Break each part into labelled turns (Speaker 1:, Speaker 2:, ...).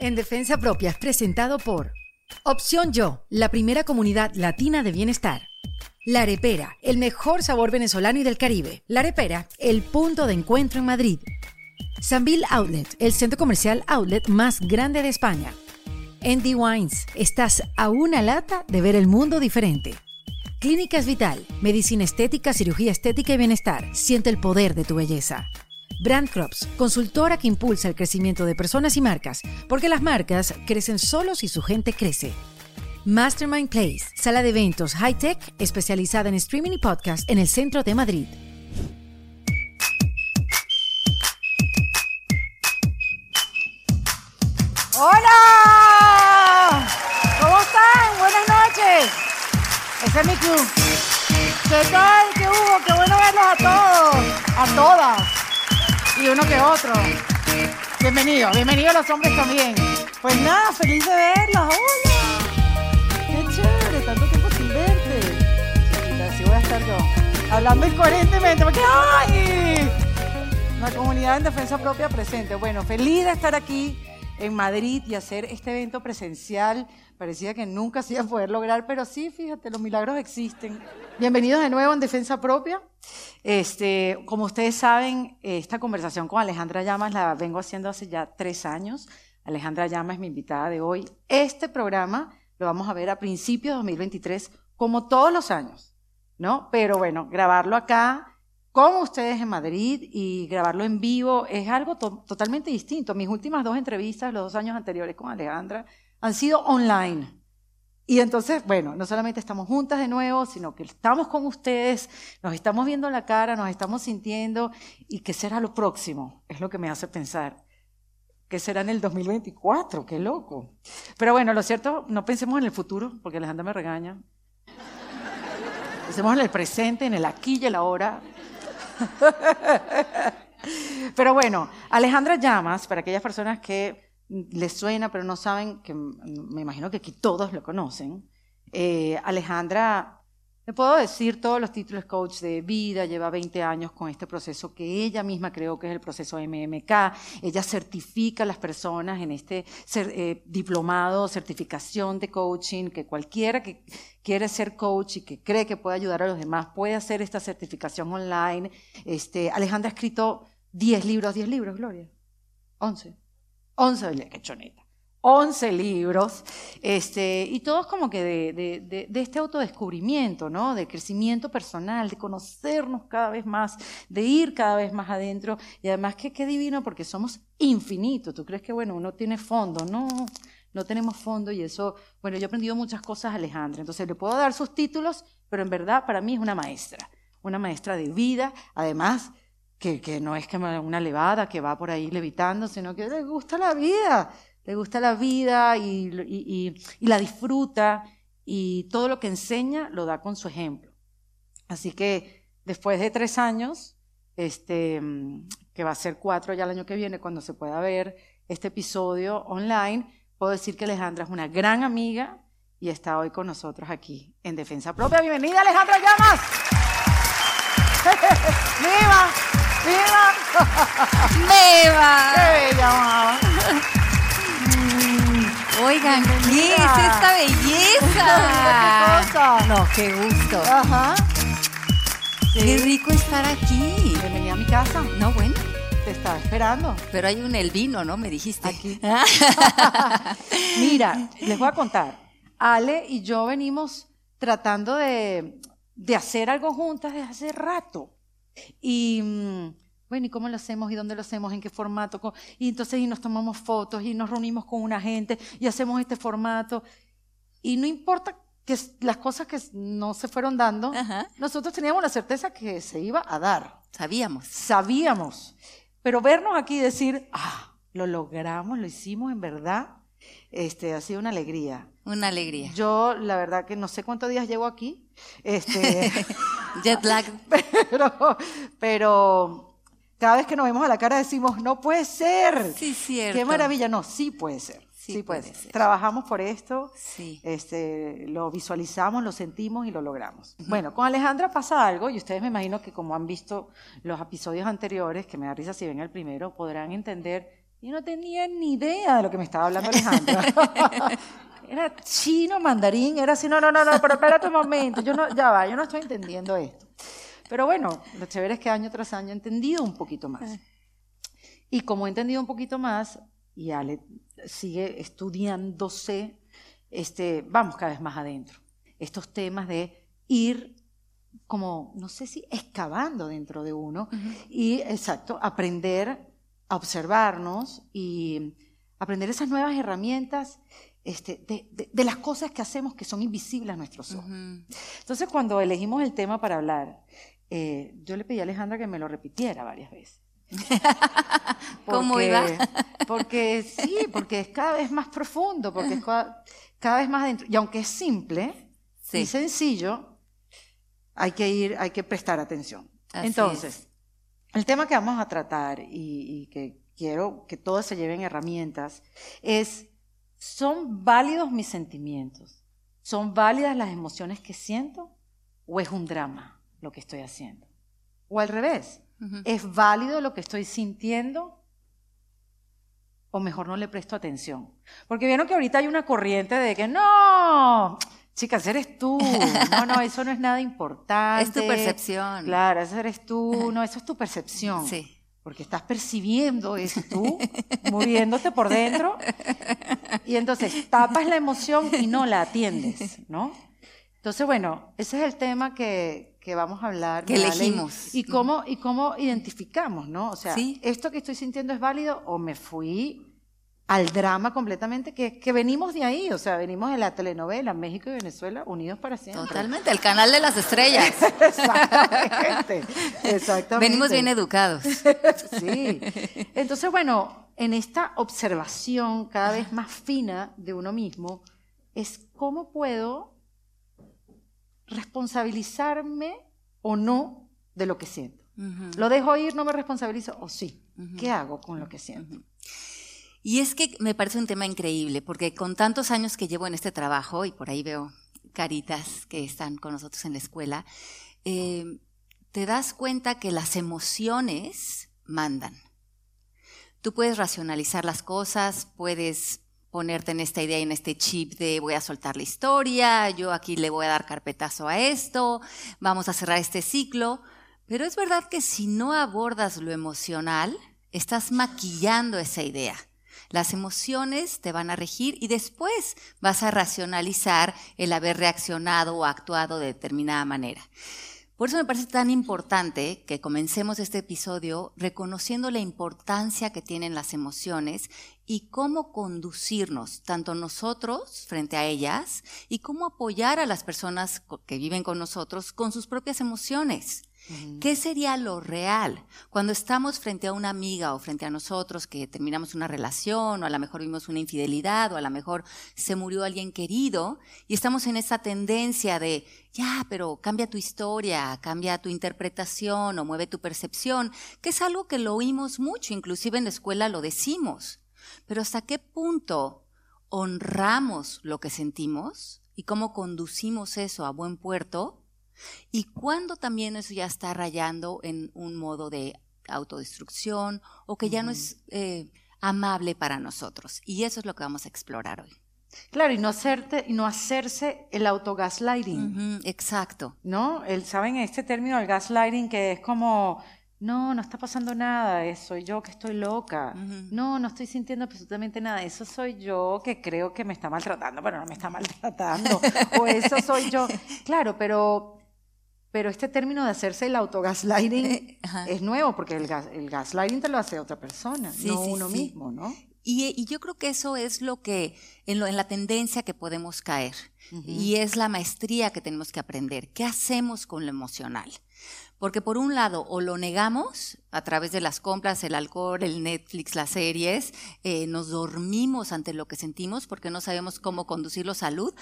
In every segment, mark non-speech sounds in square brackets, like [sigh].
Speaker 1: En Defensa Propia es presentado por Opción Yo, la primera comunidad latina de bienestar. La Arepera, el mejor sabor venezolano y del Caribe. La Arepera, el punto de encuentro en Madrid. Sanville Outlet, el centro comercial outlet más grande de España. Andy Wines, estás a una lata de ver el mundo diferente. Clínicas Vital, medicina estética, cirugía estética y bienestar. Siente el poder de tu belleza. Brand Crops, consultora que impulsa el crecimiento de personas y marcas, porque las marcas crecen solos si su gente crece. Mastermind Place, sala de eventos high-tech especializada en streaming y podcast en el centro de Madrid.
Speaker 2: ¡Hola! ¿Cómo están? Buenas noches. Ese es mi club. ¿Qué tal? ¿Qué hubo? Qué bueno verlos a todos, a todas y uno que otro. Bienvenidos, bienvenidos los hombres también. Pues nada, feliz de verlos. ¡Hola! ¡Qué chévere! Tanto tiempo sin verte. Chiquita, así voy a estar yo. Hablando incoherentemente. Porque, ¡ay! La comunidad en defensa propia presente. Bueno, feliz de estar aquí en Madrid y hacer este evento presencial. Parecía que nunca se iba a poder lograr, pero sí, fíjate, los milagros existen. Bienvenidos de nuevo en Defensa Propia. Este, como ustedes saben, esta conversación con Alejandra Llamas la vengo haciendo hace ya tres años. Alejandra Llamas mi invitada de hoy. Este programa lo vamos a ver a principios de 2023, como todos los años, ¿no? Pero bueno, grabarlo acá con ustedes en Madrid y grabarlo en vivo es algo to totalmente distinto. Mis últimas dos entrevistas, los dos años anteriores con Alejandra, han sido online. Y entonces, bueno, no solamente estamos juntas de nuevo, sino que estamos con ustedes, nos estamos viendo la cara, nos estamos sintiendo, y qué será lo próximo, es lo que me hace pensar. ¿Qué será en el 2024? ¡Qué loco! Pero bueno, lo cierto, no pensemos en el futuro, porque Alejandra me regaña. Pensemos en el presente, en el aquí y el ahora. [laughs] Pero bueno, Alejandra Llamas, para aquellas personas que les suena pero no saben, que me imagino que aquí todos lo conocen, eh, Alejandra, le puedo decir todos los títulos coach de vida, lleva 20 años con este proceso que ella misma creó que es el proceso MMK, ella certifica a las personas en este eh, diplomado, certificación de coaching, que cualquiera que quiere ser coach y que cree que puede ayudar a los demás puede hacer esta certificación online. Este, Alejandra ha escrito 10 libros, 10 libros, Gloria, 11. 11, qué choneta. 11 libros, este, y todos como que de, de, de, este autodescubrimiento, ¿no? De crecimiento personal, de conocernos cada vez más, de ir cada vez más adentro, y además que qué divino porque somos infinitos. ¿Tú crees que, bueno, uno tiene fondo? No, no tenemos fondo y eso, bueno, yo he aprendido muchas cosas, Alejandra, entonces le puedo dar sus títulos, pero en verdad para mí es una maestra, una maestra de vida, además que, que no es que una levada que va por ahí levitando, sino que le gusta la vida le gusta la vida y, la disfruta y todo lo que enseña lo da con su ejemplo. Así que después de tres años, este, que va a ser cuatro ya el año que viene, cuando se pueda ver este episodio online, puedo decir que Alejandra es una gran amiga y está hoy con nosotros aquí en Defensa Propia. Bienvenida Alejandra Llamas. [laughs] ¡Viva! ¡Viva!
Speaker 3: ¡Viva!
Speaker 2: ¡Qué bella, mamá!
Speaker 3: Oigan, ¿qué es esta belleza? [laughs]
Speaker 2: ¿Qué cosa?
Speaker 3: No, qué gusto.
Speaker 2: Ajá.
Speaker 3: Qué rico estar aquí.
Speaker 2: Bienvenida a mi casa.
Speaker 3: No, bueno.
Speaker 2: Te estaba esperando.
Speaker 3: Pero hay un el vino, ¿no? Me dijiste.
Speaker 2: Aquí. [laughs] Mira, les voy a contar. Ale y yo venimos tratando de, de hacer algo juntas desde hace rato. Y mm, bueno, ¿y cómo lo hacemos? ¿Y dónde lo hacemos? ¿En qué formato? Y entonces y nos tomamos fotos y nos reunimos con una gente y hacemos este formato. Y no importa que las cosas que no se fueron dando,
Speaker 3: Ajá.
Speaker 2: nosotros teníamos la certeza que se iba a dar.
Speaker 3: Sabíamos.
Speaker 2: Sabíamos. Pero vernos aquí y decir, ah, lo logramos, lo hicimos en verdad, este, ha sido una alegría.
Speaker 3: Una alegría.
Speaker 2: Yo, la verdad que no sé cuántos días llevo aquí, este, [laughs]
Speaker 3: Jet lag. [laughs]
Speaker 2: pero, pero cada vez que nos vemos a la cara decimos, no puede ser.
Speaker 3: Sí, cierto.
Speaker 2: Qué maravilla. No, sí puede ser.
Speaker 3: Sí
Speaker 2: Sí, puede,
Speaker 3: puede
Speaker 2: ser. Trabajamos por esto,
Speaker 3: Sí.
Speaker 2: este, lo visualizamos, lo sentimos y lo logramos. Bueno, con Alejandra pasa algo y ustedes me imagino que como han visto los episodios anteriores, que me da risa si ven el primero, podrán entender. Yo no tenía ni idea de lo que me estaba hablando Alejandra. [laughs] era chino, mandarín, era así, no, no, no, no, pero espérate un momento, yo no, ya va, yo no estoy entendiendo esto. Pero bueno, lo chévere es que año tras año he entendido un poquito más. Y como he entendido un poquito más, y Ale sigue estudiándose, este, vamos cada vez más adentro. Estos temas de ir como, no sé si excavando dentro de uno y, exacto, aprender a observarnos y aprender esas nuevas herramientas este, de, de- de las cosas que hacemos que son invisibles a nuestros ojos. Entonces, cuando elegimos el tema para hablar, eh, yo le pedí a Alejandra que me lo repitiera varias veces. [laughs]
Speaker 3: ¿Cómo
Speaker 2: Porque-
Speaker 3: iba? [laughs]
Speaker 2: Porque sí, porque es cada vez más profundo, porque es cada vez más adentro. Y aunque es simple
Speaker 3: Sí.
Speaker 2: y sencillo, hay que ir, hay que prestar atención.
Speaker 3: Así
Speaker 2: Entonces, el tema que vamos a tratar y, y que quiero que todos se lleven herramientas es, ¿son válidos mis sentimientos? ¿Son válidas las emociones que siento? ¿O es un drama lo que estoy haciendo? O al revés,
Speaker 3: Ujú.
Speaker 2: ¿es válido lo que estoy sintiendo? O mejor no le presto atención. Porque vieron que ahorita hay una corriente de que no, chicas, eres tú. No, no, [laughs] eso no es nada importante.
Speaker 3: Es tu percepción.
Speaker 2: Claro, eso eres tú. [laughs] No, eso es tu percepción.
Speaker 3: Sí.
Speaker 2: Porque estás percibiendo [laughs] eso tú, moviéndote por dentro. Y entonces tapas la emoción y no la atiendes, ¿no? Entonces, bueno, ese es el tema que, que vamos a hablar.
Speaker 3: Que elegimos.
Speaker 2: Y cómo, y cómo identificamos, ¿no? O sea,
Speaker 3: Sí.
Speaker 2: ¿esto que estoy sintiendo es válido o me fui al drama completamente? Que, que venimos de ahí, o sea, venimos de la telenovela México y Venezuela unidos para siempre.
Speaker 3: Totalmente. El canal de las estrellas. [laughs]
Speaker 2: Exactamente. Exactamente.
Speaker 3: Venimos bien educados. [laughs]
Speaker 2: Sí. Entonces, bueno, en esta observación cada vez más fina de uno mismo, es cómo puedo responsabilizarme o no de lo que siento. ¿Lo dejo ir, no me responsabilizo? ¿O sí? ¿Qué hago con lo que siento?
Speaker 3: Y es que me parece un tema increíble, porque con tantos años que llevo en este trabajo, y por ahí veo caritas que están con nosotros en la escuela, eh, te das cuenta que las emociones mandan. Tú puedes racionalizar las cosas, puedes ponerte en esta idea y en este chip de voy a soltar la historia, yo aquí le voy a dar carpetazo a esto, vamos a cerrar este ciclo, pero es verdad que si no abordas lo emocional, estás maquillando esa idea. Las emociones te van a regir y después vas a racionalizar el haber reaccionado o actuado de determinada manera. Por eso me parece tan importante que comencemos este episodio reconociendo la importancia que tienen las emociones y cómo conducirnos, tanto nosotros frente a ellas, y cómo apoyar a las personas que viven con nosotros con sus propias emociones. ¿Qué sería lo real cuando estamos frente a una amiga o frente a nosotros que terminamos una relación o a lo mejor vimos una infidelidad o a lo mejor se murió alguien querido y estamos en esa tendencia de, ya, pero cambia tu historia, cambia tu interpretación o mueve tu percepción, que es algo que lo oímos mucho, inclusive en la escuela lo decimos. Pero ¿hasta qué punto honramos lo que sentimos y cómo conducimos eso a buen puerto? Y cuando también eso ya está rayando en un modo de autodestrucción o que ya no es eh, amable para nosotros. Y eso es lo que vamos a explorar hoy.
Speaker 2: Claro, y no, hacerte, y no hacerse el autogaslighting.
Speaker 3: Exacto.
Speaker 2: ¿no? El, ¿Saben este término del gaslighting que es como no, no está pasando nada, soy yo que estoy loca. No, no estoy sintiendo absolutamente nada. Eso soy yo que creo que me está maltratando, pero no me está maltratando. o eso soy yo. [laughs] Claro, pero, pero este término de hacerse el autogaslighting es nuevo, porque el, el gaslighting te lo hace otra persona, no uno mismo, ¿no?
Speaker 3: Y, yo creo que eso es lo que, en, la tendencia que podemos caer. Y es la maestría que tenemos que aprender. ¿Qué hacemos con lo emocional? Porque por un lado, o lo negamos a través de las compras, el alcohol, el Netflix, las series, eh, nos dormimos ante lo que sentimos porque no sabemos cómo conducirlo a salud,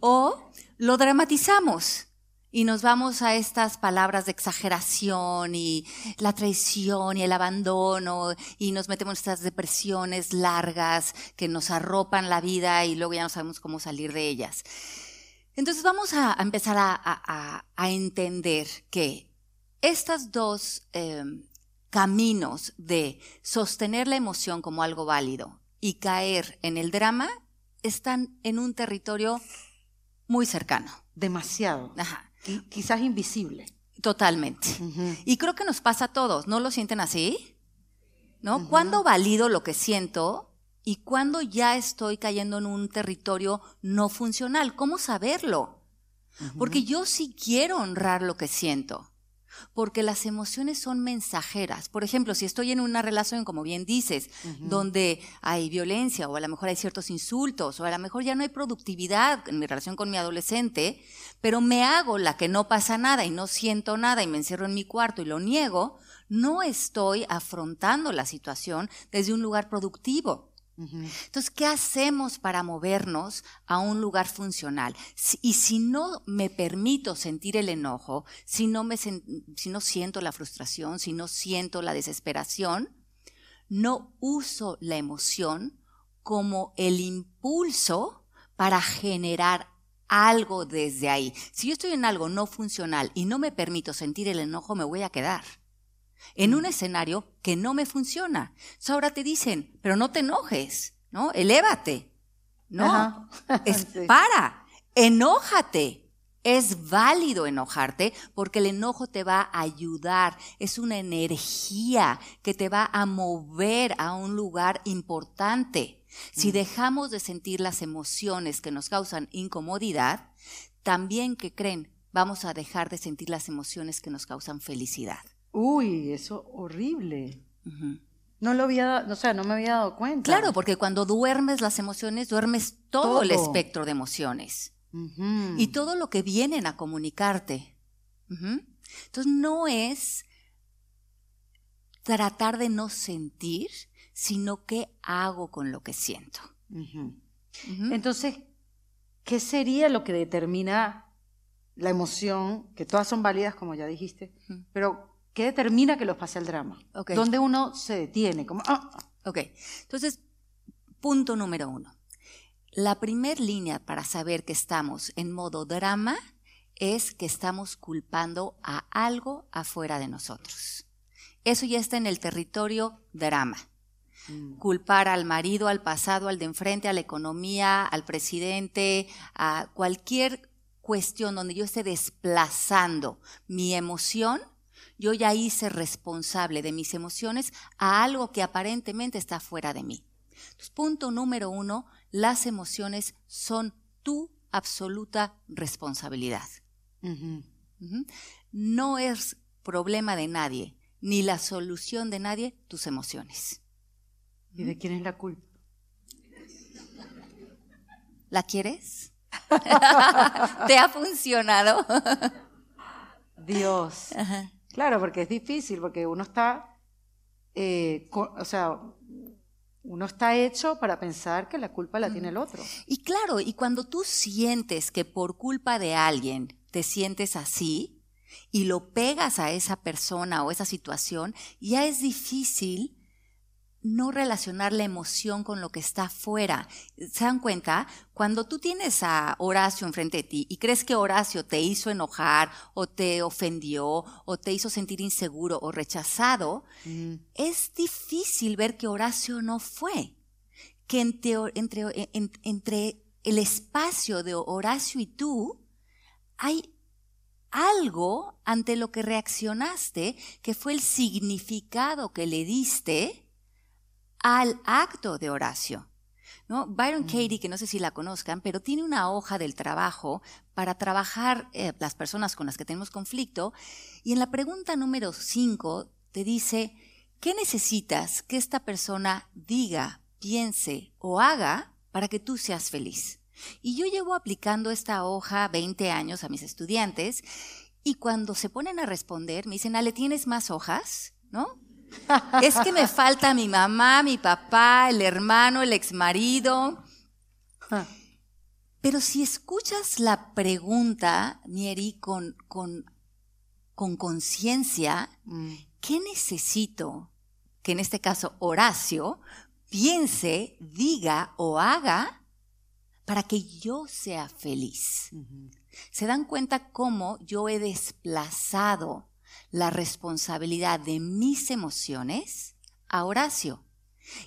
Speaker 3: o lo dramatizamos y nos vamos a estas palabras de exageración y la traición y el abandono y nos metemos en estas depresiones largas que nos arropan la vida y luego ya no sabemos cómo salir de ellas. Entonces vamos a, empezar a, entender que estos dos em, caminos de sostener la emoción como algo válido y caer en el drama están en un territorio muy cercano.
Speaker 2: Demasiado. Ajá quizás invisible.
Speaker 3: Totalmente. Y creo que nos pasa a todos, ¿no lo sienten así? ¿No? ¿Cuándo valido lo que siento y cuándo ya estoy cayendo en un territorio no funcional? ¿Cómo saberlo? Porque yo sí quiero honrar lo que siento porque las emociones son mensajeras. Por ejemplo, si estoy en una relación, como bien dices, donde hay violencia o a lo mejor hay ciertos insultos o a lo mejor ya no hay productividad en mi relación con mi adolescente, pero me hago la que no pasa nada y no siento nada y me encierro en mi cuarto y lo niego, no estoy afrontando la situación desde un lugar productivo. Entonces, ¿qué hacemos para movernos a un lugar funcional? y si no me permito sentir el enojo, si no, me, si no siento la frustración, si no siento la desesperación, no uso la emoción como el impulso para generar algo desde ahí. Si yo estoy en algo no funcional y no me permito sentir el enojo, me voy a quedar en un escenario que no me funciona. ahora te dicen, pero no te enojes, ¿no? Elévate. No, es, [laughs] para, enójate. Es válido enojarte porque el enojo te va a ayudar, es una energía que te va a mover a un lugar importante. Si mm. dejamos de sentir las emociones que nos causan incomodidad, también que creen, vamos a dejar de sentir las emociones que nos causan felicidad.
Speaker 2: Uy, eso horrible. No lo había, o sea, no me había dado cuenta.
Speaker 3: Claro, porque cuando duermes las emociones, duermes todo, el espectro de emociones. Y todo lo que vienen a comunicarte. Entonces no es tratar de no sentir, sino qué hago con lo que siento.
Speaker 2: Entonces, ¿qué sería lo que determina la emoción? Que todas son válidas, como ya dijiste, pero ¿Qué determina que los pase el drama? ¿Dónde uno se detiene? Como, ah.
Speaker 3: Ok, entonces, punto número uno. La primer línea para saber que estamos en modo drama es que estamos culpando a algo afuera de nosotros. Eso ya está en el territorio drama. Mm. Culpar al marido, al pasado, al de enfrente, a la economía, al presidente, a cualquier cuestión donde yo esté desplazando mi emoción yo ya hice responsable de mis emociones a algo que aparentemente está fuera de mí. punto número uno, las emociones son tu absoluta responsabilidad. No es problema de nadie, ni la solución de nadie, tus emociones.
Speaker 2: ¿Y de quién es la culpa?
Speaker 3: ¿La quieres? [laughs] ¿Te ha funcionado?
Speaker 2: Dios. Claro, porque es difícil, porque uno está, eh, o sea, uno está hecho para pensar que la culpa la tiene el otro.
Speaker 3: Y claro, y cuando tú sientes que por culpa de alguien te sientes así y lo pegas a esa persona o esa situación, ya es difícil no relacionar la emoción con lo que está afuera. ¿Se dan cuenta? Cuando tú tienes a Horacio enfrente de ti y crees que Horacio te hizo enojar o te ofendió o te hizo sentir inseguro o rechazado, mm. es difícil ver que Horacio no fue. Que entre, entre el espacio de Horacio y tú hay algo ante lo que reaccionaste, que fue el significado que le diste al acto de Horacio. ¿no? Byron Katie, que no sé si la conozcan, pero tiene una hoja del trabajo para trabajar eh, las personas con las que tenemos conflicto. Y en la pregunta número 5 te dice, ¿qué necesitas que esta persona diga, piense o haga para que tú seas feliz? Y yo llevo aplicando esta hoja 20 años a mis estudiantes y cuando se ponen a responder me dicen, Ale, ¿tienes más hojas? ¿No? Es que me falta mi mamá, mi papá, el hermano, el exmarido. Pero si escuchas la pregunta, Nieri, con conciencia, con mm. ¿qué necesito que en este caso Horacio piense, diga o haga para que yo sea feliz? ¿Se dan cuenta cómo yo he desplazado la responsabilidad de mis emociones a Horacio.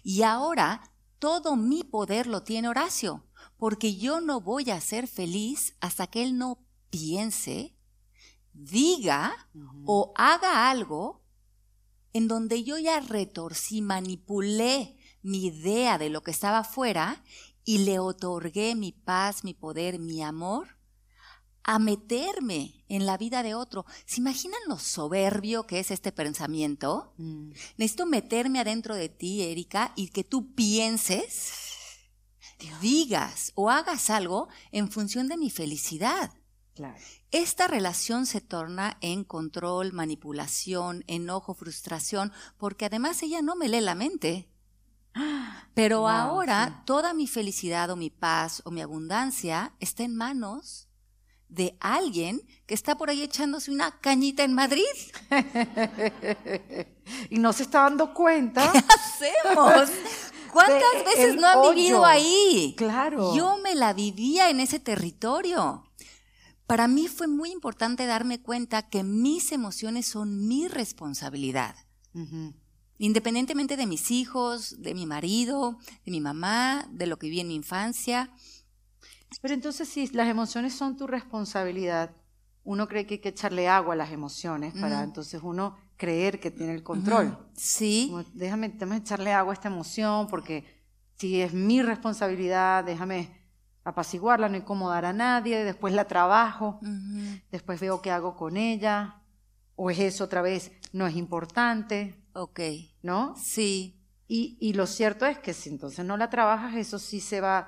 Speaker 3: Y ahora todo mi poder lo tiene Horacio, porque yo no voy a ser feliz hasta que él no piense, diga o haga algo en donde yo ya retorcí, manipulé mi idea de lo que estaba afuera y le otorgué mi paz, mi poder, mi amor a meterme en la vida de otro. ¿Se imaginan lo soberbio que es este pensamiento? Mm. Necesito meterme adentro de ti, Erika, y que tú pienses, digas o hagas algo en función de mi felicidad. Esta relación se torna en control, manipulación, enojo, frustración, porque además ella no me lee la mente. [gasps] Pero ahora toda mi felicidad o mi paz o mi abundancia está en manos de alguien que está por ahí echándose una cañita en Madrid. [laughs]
Speaker 2: y no se está dando cuenta. [laughs]
Speaker 3: ¿Qué hacemos? ¿Cuántas veces no han vivido ahí?
Speaker 2: Claro.
Speaker 3: Yo me la vivía en ese territorio. Para mí fue muy importante darme cuenta que mis emociones son mi responsabilidad. Independientemente de mis hijos, de mi marido, de mi mamá, de lo que viví en mi infancia,
Speaker 2: pero entonces si las emociones son tu responsabilidad, uno cree que hay que echarle agua a las emociones para entonces uno creer que tiene el control.
Speaker 3: Sí.
Speaker 2: déjame, déjame echarle agua a esta emoción porque si es mi responsabilidad, déjame apaciguarla, no incomodar a nadie, después la trabajo, después veo qué hago con ella, o es eso otra vez, no es importante.
Speaker 3: Ok.
Speaker 2: ¿No?
Speaker 3: Sí.
Speaker 2: Y, y lo cierto es que si entonces no la trabajas, eso sí se va,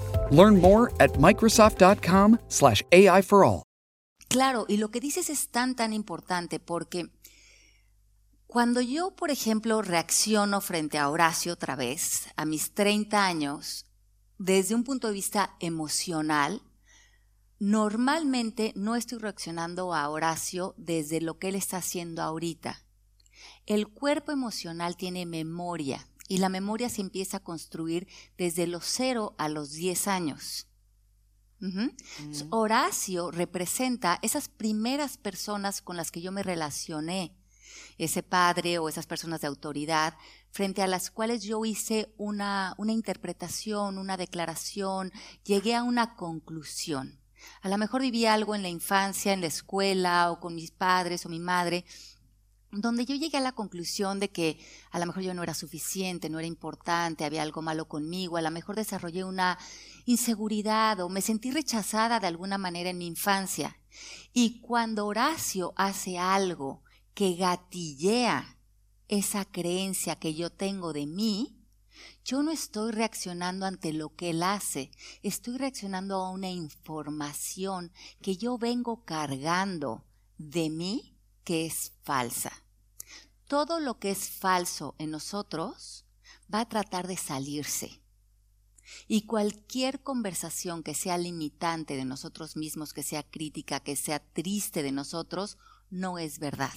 Speaker 4: Learn more at microsoft.com/ai for all.
Speaker 3: Claro, y lo que dices es tan tan importante porque cuando yo, por ejemplo, reacciono frente a Horacio otra vez a mis 30 años desde un punto de vista emocional, normalmente no estoy reaccionando a Horacio desde lo que él está haciendo ahorita. El cuerpo emocional tiene memoria y la memoria se empieza a construir desde los 0 a los 10 años. Mm. Horacio representa esas primeras personas con las que yo me relacioné, ese padre o esas personas de autoridad, frente a las cuales yo hice una, una interpretación, una declaración, llegué a una conclusión. A lo mejor viví algo en la infancia, en la escuela o con mis padres o mi madre, donde yo llegué a la conclusión de que a lo mejor yo no era suficiente, no era importante, había algo malo conmigo, a lo mejor desarrollé una inseguridad o me sentí rechazada de alguna manera en mi infancia. Y cuando Horacio hace algo que gatillea esa creencia que yo tengo de mí, yo no estoy reaccionando ante lo que él hace, estoy reaccionando a una información que yo vengo cargando de mí que es falsa. Todo lo que es falso en nosotros va a tratar de salirse. Y cualquier conversación que sea limitante de nosotros mismos, que sea crítica, que sea triste de nosotros, no es verdad.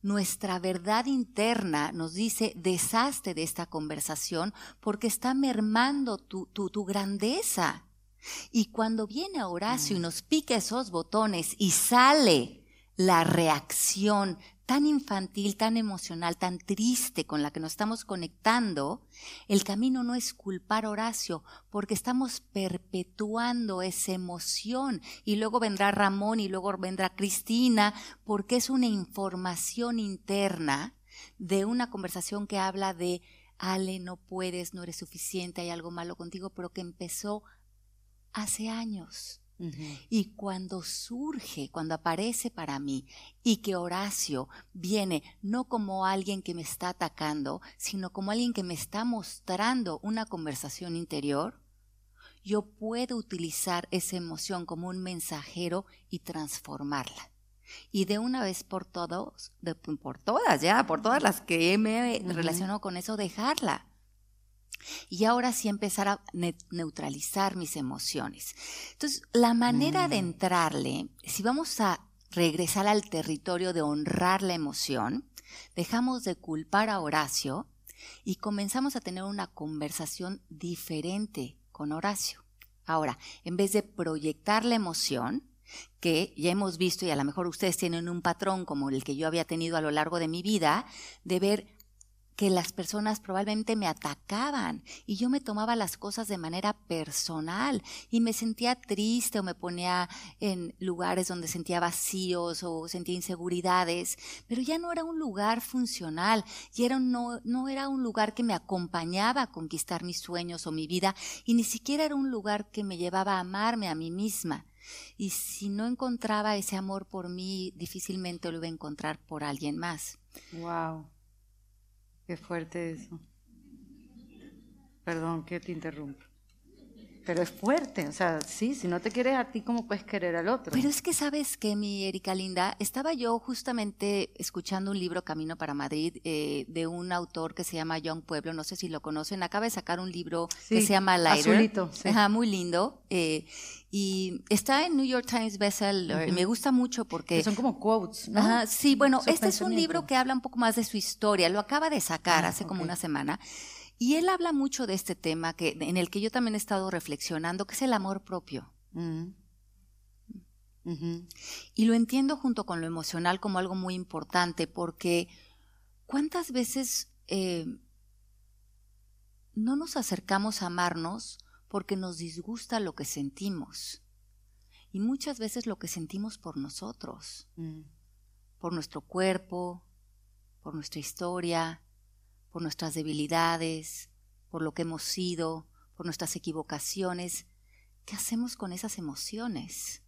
Speaker 3: Nuestra verdad interna nos dice, deshazte de esta conversación porque está mermando tu, tu, grandeza. Y cuando viene Horacio y mm. nos pica esos botones y sale la reacción tan infantil, tan emocional, tan triste con la que nos estamos conectando, el camino no es culpar a Horacio, porque estamos perpetuando esa emoción. Y luego vendrá Ramón y luego vendrá Cristina, porque es una información interna de una conversación que habla de, Ale, no puedes, no eres suficiente, hay algo malo contigo, pero que empezó hace años. Y cuando surge, cuando aparece para mí, y que Horacio viene no como alguien que me está atacando, sino como alguien que me está mostrando una conversación interior, yo puedo utilizar esa emoción como un mensajero y transformarla. Y de una vez por todos, por todas ya, por todas las que me relaciono con eso, dejarla y ahora sí empezar a neutralizar mis emociones. Entonces, la manera de mm. entrarle, si vamos a regresar al territorio de honrar la emoción, dejamos de culpar a Horacio y comenzamos a tener una conversación diferente con Horacio. Ahora, en vez de proyectar la emoción, que ya hemos visto y a lo mejor ustedes tienen un patrón como el que yo había tenido a lo largo de mi vida, de ver que las personas probablemente me atacaban y yo me tomaba las cosas de manera personal y me sentía triste o me ponía en lugares donde sentía vacíos o sentía inseguridades, pero ya no era un lugar funcional y era no, no era un lugar que me acompañaba a conquistar mis sueños o mi vida y ni siquiera era un lugar que me llevaba a amarme a mí misma. Y si no encontraba ese amor por mí, difícilmente lo iba a encontrar por alguien más.
Speaker 5: Wow. Qué fuerte eso. Perdón que te interrumpa. Pero es fuerte, o sea, sí, si no te quieres a ti, ¿cómo puedes querer al otro?
Speaker 3: Pero es que sabes que, mi Erika Linda, estaba yo justamente escuchando un libro Camino para Madrid eh, de un autor que se llama John Pueblo, no sé si lo conocen, acaba de sacar un libro que se llama Lighter.
Speaker 5: Azulito,
Speaker 3: muy lindo. Eh, y está en New York Times bestseller. Me gusta mucho porque...
Speaker 5: son como quotes, ¿no?
Speaker 3: sí, bueno, este es un libro que habla un poco más de su historia. Lo acaba de sacar ah, hace como una semana. Y él habla mucho de este tema que, en el que yo también he estado reflexionando, que es el amor propio. Mm. Y lo entiendo junto con lo emocional como algo muy importante, porque ¿cuántas veces eh, no nos acercamos a amarnos porque nos disgusta lo que sentimos? Y muchas veces lo que sentimos por nosotros, mm. por nuestro cuerpo, por nuestra historia, por nuestras debilidades, por lo que hemos sido, por nuestras equivocaciones. ¿Qué hacemos con esas emociones?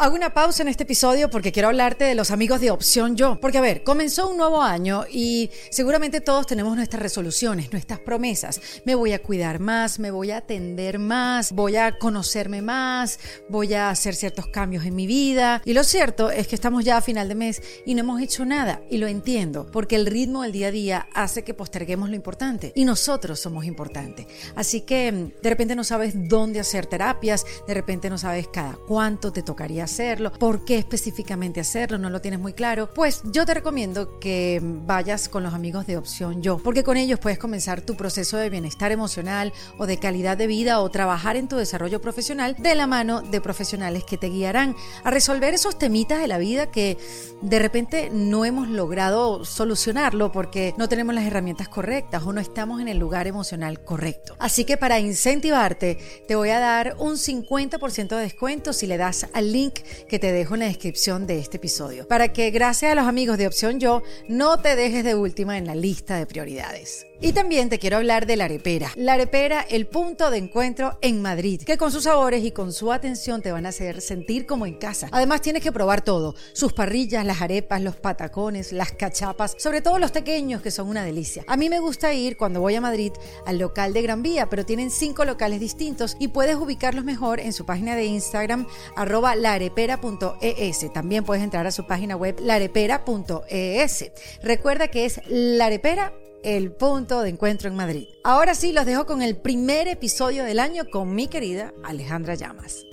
Speaker 2: Hago una pausa en este episodio porque quiero hablarte de los amigos de Opción Yo. Porque, a ver, comenzó un nuevo año y seguramente todos tenemos nuestras resoluciones, nuestras promesas. Me voy a cuidar más, me voy a atender más, voy a conocerme más, voy a hacer ciertos cambios en mi vida. Y lo cierto es que estamos ya a final de mes y no hemos hecho nada. Y lo entiendo, porque el ritmo del día a día hace que posterguemos lo importante. Y nosotros somos importantes. Así que de repente no sabes dónde hacer terapias, de repente no sabes cada cuánto te tocaría hacerlo, por qué específicamente hacerlo, no lo tienes muy claro, pues yo te recomiendo que vayas con los amigos de Opción Yo, porque con ellos puedes comenzar tu proceso de bienestar emocional o de calidad de vida o trabajar en tu desarrollo profesional de la mano de profesionales que te guiarán a resolver esos temitas de la vida que de repente no hemos logrado solucionarlo porque no tenemos las herramientas correctas o no estamos en el lugar emocional correcto. Así que para incentivarte, te voy a dar un 50% de descuento si le das al link que te dejo en la descripción de este episodio, para que gracias a los amigos de Opción Yo no te dejes de última en la lista de prioridades.
Speaker 1: Y también te quiero hablar de la arepera. La arepera, el punto de encuentro en Madrid, que con sus sabores y con su atención te van a hacer sentir como en casa. Además tienes que probar todo, sus parrillas, las arepas, los patacones, las cachapas, sobre todo los pequeños que son una delicia. A mí me gusta ir cuando voy a Madrid al local de Gran Vía, pero tienen cinco locales distintos y puedes ubicarlos mejor en su página de Instagram arroba laarepera.es. También puedes entrar a su página web laarepera.es. Recuerda que es la arepera el punto de encuentro en Madrid. Ahora sí, los dejo con el primer episodio del año con mi querida Alejandra Llamas.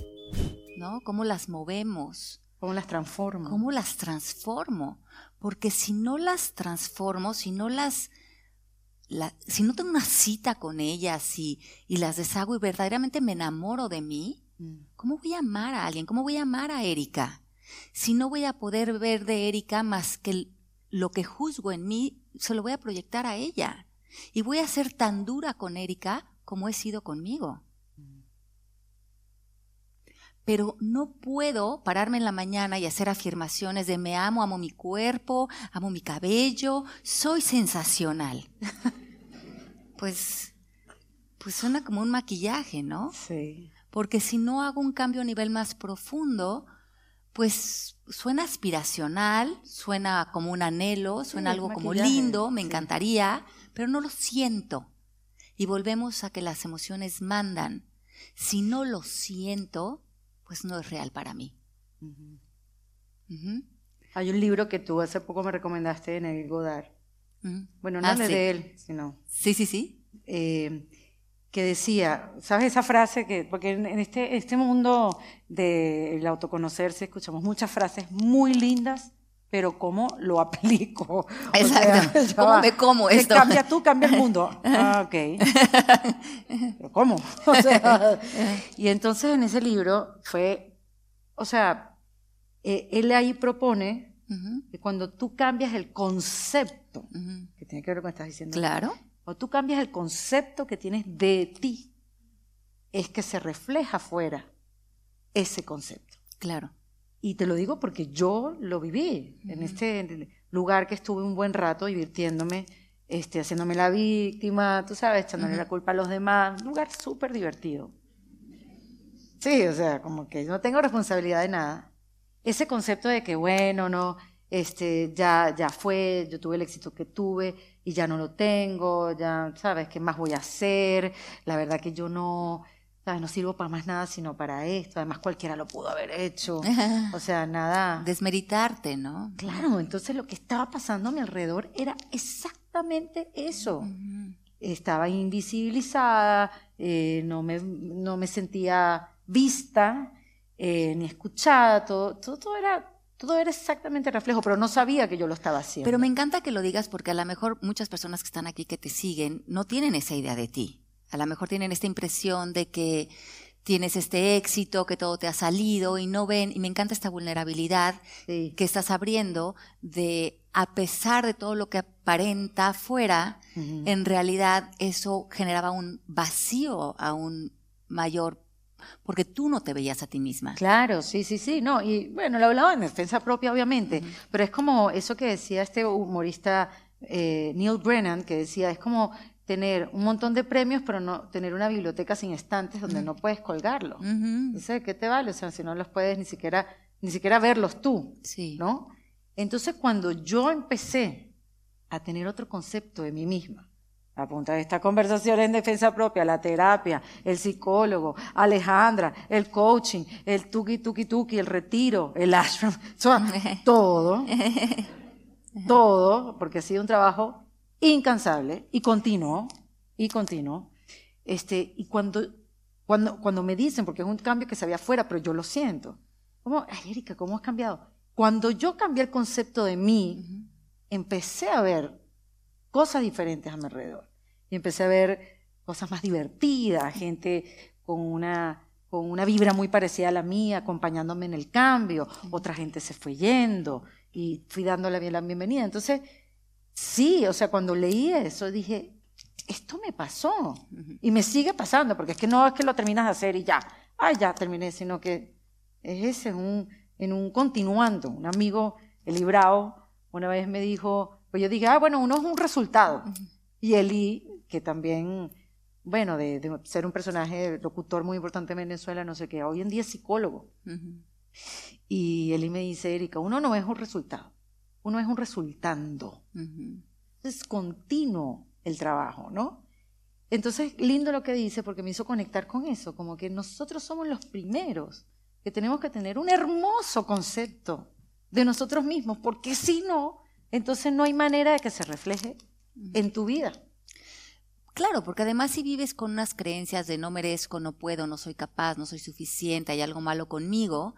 Speaker 3: ¿No? ¿Cómo las movemos?
Speaker 2: ¿Cómo las transformo?
Speaker 3: ¿Cómo las transformo? Porque si no las transformo, si no las... si no tengo una cita con ellas y, y las deshago y verdaderamente me enamoro de mí, mm. ¿cómo voy a amar a alguien? ¿Cómo voy a amar a Erika? Si no voy a poder ver de Erika más que lo que juzgo en mí se lo voy a proyectar a ella. Y voy a ser tan dura con Erika como he sido conmigo. Pero no puedo pararme en la mañana y hacer afirmaciones de me amo, amo mi cuerpo, amo mi cabello, soy sensacional. [laughs] pues, pues suena como un maquillaje, ¿no?
Speaker 2: Sí.
Speaker 3: Porque si no hago un cambio a nivel más profundo, pues suena aspiracional, suena como un anhelo, suena algo como lindo, me encantaría, pero no lo siento. Y volvemos a que las emociones mandan. Si no lo siento, pues no es real para mí.
Speaker 2: Hay un libro que tú hace poco me recomendaste de Neville Goddard. Bueno, no ah, es de él, sino...
Speaker 3: Sí, sí, sí.
Speaker 2: Eh, que decía, ¿sabes esa frase? que Porque en este, este mundo del autoconocerse escuchamos muchas frases muy lindas, pero ¿cómo lo aplico? [laughs]
Speaker 3: Exacto. ¿Cómo me como esto?
Speaker 2: Cambia tú, cambia el mundo. [laughs] Ah, ok. ¿Pero cómo? [laughs] O sea, y entonces en ese libro fue, o sea, eh, él ahí propone que cuando tú cambias el concepto, que tiene que ver con lo que estás diciendo,
Speaker 3: claro
Speaker 2: o tú cambias el concepto que tienes de ti, es que se refleja afuera ese concepto.
Speaker 3: Claro.
Speaker 2: Y te lo digo porque yo lo viví en este lugar que estuve un buen rato divirtiéndome, este, haciéndome la víctima, tú sabes, echándole la culpa a los demás. Un lugar súper divertido. Sí, o sea, como que no tengo responsabilidad de nada. Ese concepto de que, bueno, no, este, ya, ya fue, yo tuve el éxito que tuve y ya no lo tengo, ya, ¿sabes? ¿Qué más voy a hacer? La verdad que yo no, ¿sabes? No sirvo para más nada sino para esto. Además, cualquiera lo pudo haber hecho. [laughs] O sea, nada.
Speaker 3: Desmeritarte, ¿no?
Speaker 2: Claro, entonces lo que estaba pasando a mi alrededor era exactamente eso. Estaba invisibilizada, eh, no, me, no me sentía vista, eh, ni escuchada, todo, todo, todo era todo era exactamente reflejo, pero no sabía que yo lo estaba haciendo.
Speaker 3: Pero me encanta que lo digas porque a lo mejor muchas personas que están aquí que te siguen no tienen esa idea de ti. A lo mejor tienen esta impresión de que tienes este éxito, que todo te ha salido y no ven, y me encanta esta vulnerabilidad que estás abriendo de, a pesar de todo lo que aparenta afuera, en realidad eso generaba un vacío aún mayor porque tú no te veías a ti misma.
Speaker 2: Claro, sí, sí, sí, no, y bueno, lo hablaba en defensa propia, obviamente, pero es como eso que decía este humorista eh, Neil Brennan, que decía, es como tener un montón de premios, pero no tener una biblioteca sin estantes donde no puedes colgarlo. Dice, ¿qué te vale? O sea, si no los puedes ni siquiera, ni siquiera verlos tú,
Speaker 3: sí.
Speaker 2: ¿no? Entonces, cuando yo empecé a tener otro concepto de mí misma, a punta de esta conversación en defensa propia, la terapia, el psicólogo, Alejandra, el coaching, el tuki tuki tuki, el retiro, el ashram, [laughs] todo, [laughs] todo, porque ha sido un trabajo incansable y continuo, y continuo. Este, y cuando, cuando, cuando me dicen, porque es un cambio que se había afuera, pero yo lo siento, ¿cómo, ay, Erika, ¿cómo has cambiado? Cuando yo cambié el concepto de mí, empecé a ver cosas diferentes a mi alrededor. Y empecé a ver cosas más divertidas, gente con una, con una vibra muy parecida a la mía, acompañándome en el cambio. Otra gente se fue yendo y fui dándole la bienvenida. Entonces, sí, o sea, cuando leí eso dije, esto me pasó y me sigue pasando, porque es que no es que lo terminas de hacer y ya, ay, ya terminé, sino que es ese, un, en un continuando. Un amigo, el Librao, una vez me dijo, pues yo dije, ah, bueno, uno es un resultado. Y Eli, que también, bueno, de, de ser un personaje locutor muy importante en Venezuela, no sé qué, hoy en día es psicólogo. Y Eli me dice, Erika, uno no es un resultado, uno es un resultando.
Speaker 3: Ujú.
Speaker 2: Es continuo el trabajo, ¿no? Entonces, lindo lo que dice porque me hizo conectar con eso, como que nosotros somos los primeros que tenemos que tener un hermoso concepto de nosotros mismos, porque si no, entonces no hay manera de que se refleje en tu vida.
Speaker 3: Claro, porque además si vives con unas creencias de no merezco, no puedo, no soy capaz, no soy suficiente, hay algo malo conmigo,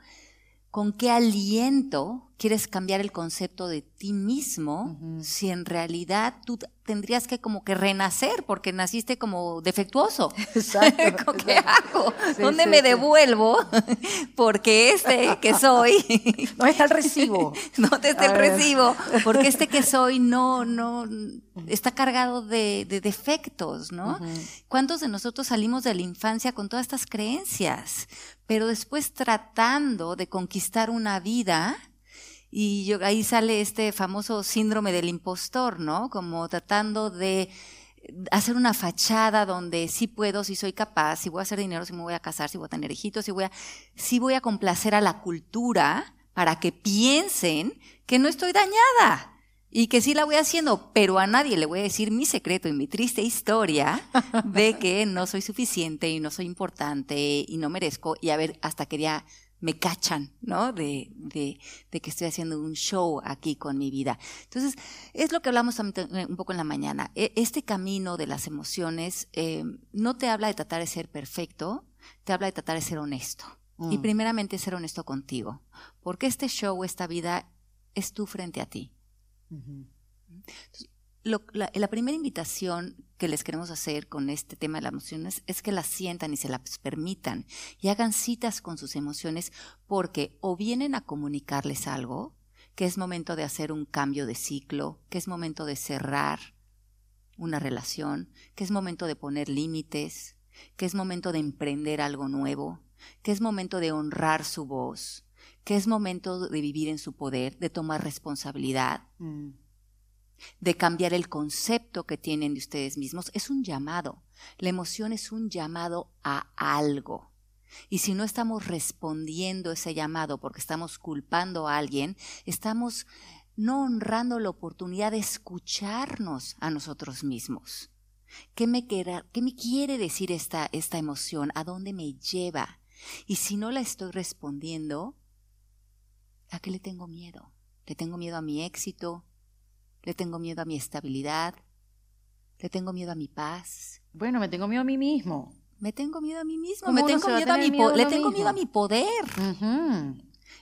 Speaker 3: ¿con qué aliento quieres cambiar el concepto de ti mismo si en realidad tú tendrías que como que renacer porque naciste como defectuoso? [laughs]
Speaker 2: Exacto. [laughs]
Speaker 3: ¿Con ¿Qué hago?
Speaker 2: Sí,
Speaker 3: ¿Dónde
Speaker 2: sí,
Speaker 3: me
Speaker 2: sí.
Speaker 3: devuelvo? [laughs] Porque este que soy
Speaker 2: No está el recibo.
Speaker 3: ¿Dónde está el recibo? Porque este que soy no, no, está cargado de, de defectos, ¿no? ¿Cuántos de nosotros salimos de la infancia con todas estas creencias? Pero después tratando de conquistar una vida, y yo, ahí sale este famoso síndrome del impostor, ¿no? Como tratando de hacer una fachada donde sí puedo, sí soy capaz, sí voy a hacer dinero, sí me voy a casar, sí voy a tener hijitos, sí voy a, sí voy a complacer a la cultura para que piensen que no estoy dañada y que sí la voy haciendo, pero a nadie le voy a decir mi secreto y mi triste historia de [laughs] que no soy suficiente y no soy importante y no merezco y a ver hasta que ya me cachan, ¿no? De, de, de que estoy haciendo un show aquí con mi vida. Entonces, es lo que hablamos un poco en la mañana. E- Este camino de las emociones eh, no te habla de tratar de ser perfecto, te habla de tratar de ser honesto. Y
Speaker 2: Mm.
Speaker 3: primeramente ser honesto contigo, porque este show, esta vida, es tú frente a ti.
Speaker 2: Ujú.
Speaker 3: Lo- la, la primera invitación que les queremos hacer con este tema de las emociones es que las sientan y se las permitan y hagan citas con sus emociones porque o vienen a comunicarles algo, que es momento de hacer un cambio de ciclo, que es momento de cerrar una relación, que es momento de poner límites, que es momento de emprender algo nuevo, que es momento de honrar su voz, que es momento de vivir en su poder, de tomar responsabilidad,
Speaker 2: Mm.
Speaker 3: De cambiar el concepto que tienen de ustedes mismos. Es un llamado. La emoción es un llamado a algo. Y si no estamos respondiendo ese llamado porque estamos culpando a alguien, estamos no honrando la oportunidad de escucharnos a nosotros mismos. ¿Qué me, quera- qué me quiere decir esta, esta emoción? ¿A dónde me lleva? Y si no la estoy respondiendo, ¿a qué le tengo miedo? ¿Le tengo miedo a mi éxito? ¿Le tengo miedo a mi estabilidad? ¿Le tengo miedo a mi paz?
Speaker 2: Bueno, me tengo miedo a mí mismo.
Speaker 3: Me tengo miedo a mí mismo,
Speaker 2: ¿Cómo
Speaker 3: me tengo miedo a mi
Speaker 2: miedo
Speaker 3: po-
Speaker 2: a
Speaker 3: le tengo miedo a mi poder,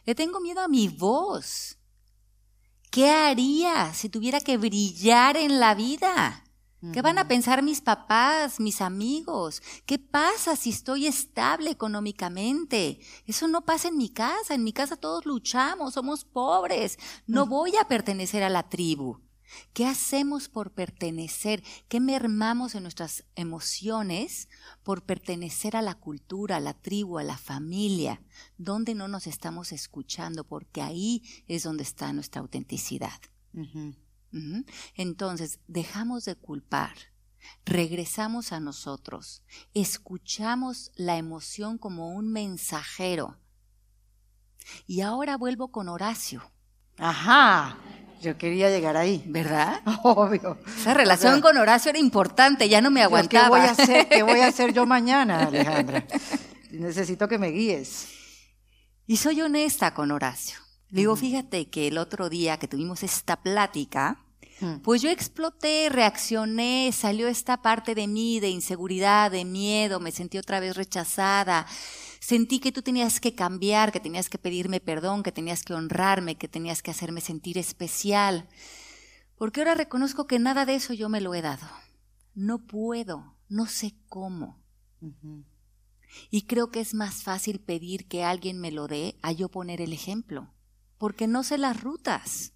Speaker 3: le tengo miedo a mi voz. ¿Qué haría si tuviera que brillar en la vida? ¿Qué van a pensar mis papás, mis amigos? ¿Qué pasa si estoy estable económicamente? Eso no pasa en mi casa. En mi casa todos luchamos, somos pobres. No voy a pertenecer a la tribu. ¿Qué hacemos por pertenecer? ¿Qué mermamos en nuestras emociones por pertenecer a la cultura, a la tribu, a la familia? ¿Dónde no nos estamos escuchando? Porque ahí es donde está nuestra autenticidad. Entonces, dejamos de culpar, regresamos a nosotros, escuchamos la emoción como un mensajero. Y ahora vuelvo con Horacio,
Speaker 2: Ajá. Yo quería llegar ahí.
Speaker 3: ¿verdad? [laughs]
Speaker 2: Obvio.
Speaker 3: Esa relación
Speaker 2: O sea,
Speaker 3: con Horacio era importante, ya no me aguantaba.
Speaker 2: ¿Qué voy a hacer? ¿Qué voy a [laughs] hacer yo mañana, Alejandra? Necesito que me guíes.
Speaker 3: Y soy honesta con Horacio. Le digo, fíjate que el otro día que tuvimos esta plática,
Speaker 2: Mm.
Speaker 3: pues yo exploté, reaccioné, salió esta parte de mí de inseguridad, de miedo, me sentí otra vez rechazada. Sentí que tú tenías que cambiar, que tenías que pedirme perdón, que tenías que honrarme, que tenías que hacerme sentir especial. Porque ahora reconozco que nada de eso yo me lo he dado. No puedo, no sé cómo. Y creo que es más fácil pedir que alguien me lo dé a yo poner el ejemplo, porque no sé las rutas.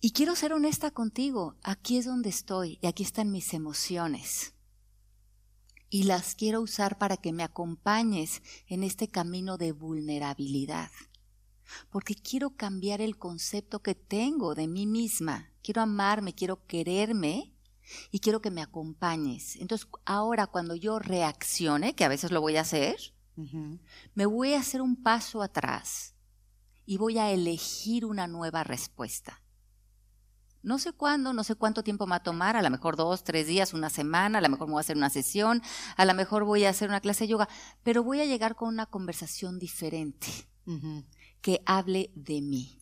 Speaker 3: Y quiero ser honesta contigo, aquí es donde estoy y aquí están mis emociones. Y las quiero usar para que me acompañes en este camino de vulnerabilidad. porque quiero cambiar el concepto que tengo de mí misma. Quiero amarme, quiero quererme y quiero que me acompañes. Entonces, ahora cuando yo reaccione, que a veces lo voy a hacer, me voy a hacer un paso atrás y voy a elegir una nueva respuesta. No sé cuándo, no sé cuánto tiempo me va a tomar, a lo mejor dos, tres días, una semana, a lo mejor me voy a hacer una sesión, a lo mejor voy a hacer una clase de yoga, pero voy a llegar con una conversación diferente que hable de mí.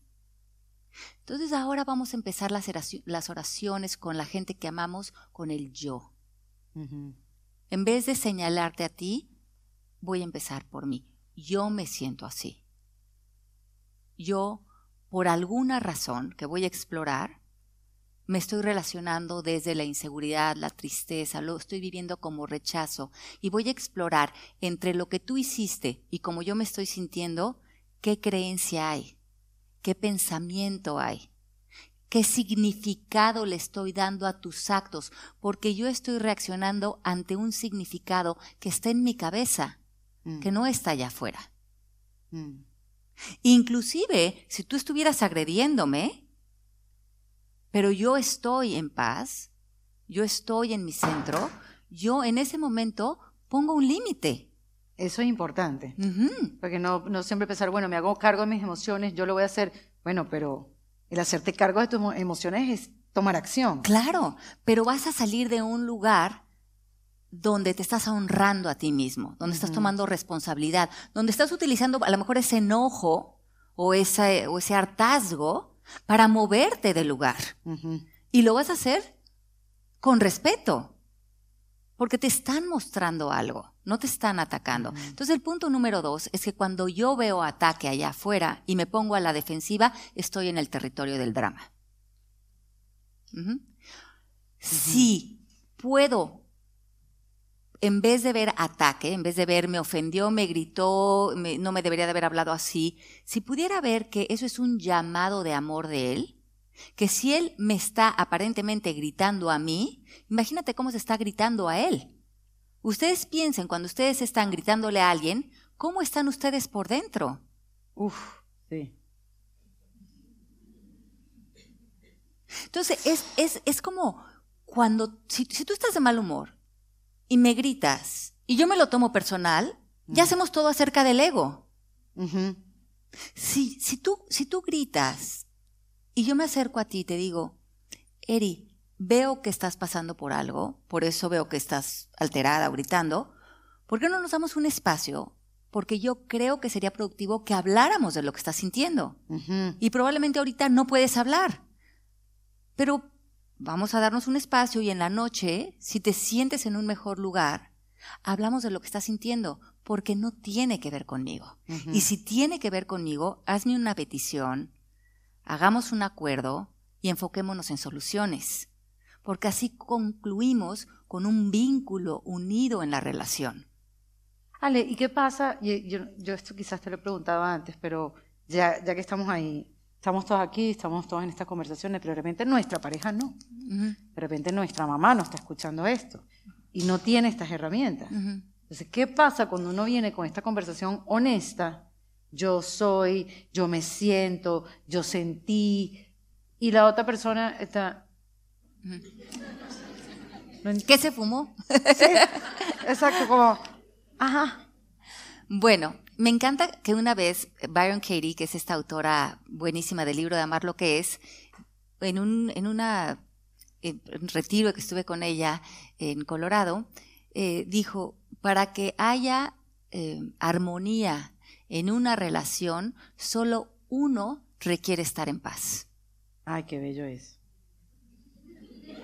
Speaker 3: Entonces ahora vamos a empezar las oraciones con la gente que amamos con el yo. En vez de señalarte a ti, voy a empezar por mí. Yo me siento así. Yo, por alguna razón que voy a explorar, me estoy relacionando desde la inseguridad, la tristeza, lo estoy viviendo como rechazo y voy a explorar entre lo que tú hiciste y como yo me estoy sintiendo, qué creencia hay, qué pensamiento hay, qué significado le estoy dando a tus actos, porque yo estoy reaccionando ante un significado que está en mi cabeza, mm. que no está allá afuera. Mm. Inclusive, si tú estuvieras agrediéndome, pero yo estoy en paz, yo estoy en mi centro, yo en ese momento pongo un límite.
Speaker 2: Eso es importante, porque no, no siempre pensar, bueno, me hago cargo de mis emociones, yo lo voy a hacer, bueno, pero el hacerte cargo de tus emociones es tomar acción.
Speaker 3: Claro, pero vas a salir de un lugar donde te estás honrando a ti mismo, donde estás tomando responsabilidad, donde estás utilizando a lo mejor ese enojo o, ese, o ese hartazgo para moverte del lugar. Y lo vas a hacer con respeto, porque te están mostrando algo, no te están atacando. Entonces el punto número dos es que cuando yo veo ataque allá afuera y me pongo a la defensiva, estoy en el territorio del drama. Si puedo en vez de ver ataque, en vez de ver me ofendió, me gritó, no me debería de haber hablado así, si pudiera ver que eso es un llamado de amor de él, que si él me está aparentemente gritando a mí, imagínate cómo se está gritando a él. Ustedes piensen, cuando ustedes están gritándole a alguien, ¿cómo están ustedes por dentro?
Speaker 2: Uf, sí.
Speaker 3: Entonces, es, es, es como cuando, si, si tú estás de mal humor y me gritas y yo me lo tomo personal, ya hacemos todo acerca del ego. si, si, tú, si tú gritas y yo me acerco a ti y te digo, Eri, veo que estás pasando por algo, por eso veo que estás alterada gritando, ¿por qué no nos damos un espacio? Porque yo creo que sería productivo que habláramos de lo que estás sintiendo. Y probablemente ahorita no puedes hablar. Pero vamos a darnos un espacio y en la noche, si te sientes en un mejor lugar, hablamos de lo que estás sintiendo, porque no tiene que ver conmigo. Y si tiene que ver conmigo, hazme una petición, hagamos un acuerdo y enfoquémonos en soluciones, porque así concluimos con un vínculo unido en la relación.
Speaker 2: Ale, ¿y qué pasa? Yo, yo, esto quizás te lo he preguntado antes, pero ya, ya que estamos ahí, Estamos todos aquí, estamos todos en estas conversaciones, pero de repente nuestra pareja no. De repente nuestra mamá no está escuchando esto y no tiene estas herramientas. Entonces, ¿qué pasa cuando uno viene con esta conversación honesta? Yo soy, yo me siento, yo sentí, y la otra persona está...
Speaker 3: ¿Qué se fumó?
Speaker 2: Sí, exacto, como, ajá.
Speaker 3: Bueno, me encanta que una vez Byron Katie, que es esta autora buenísima del libro de Amar lo que es, en un en una, retiro que estuve con ella en Colorado, eh, dijo, para que haya eh, armonía en una relación, solo uno requiere estar en paz.
Speaker 2: Ay, qué bello es.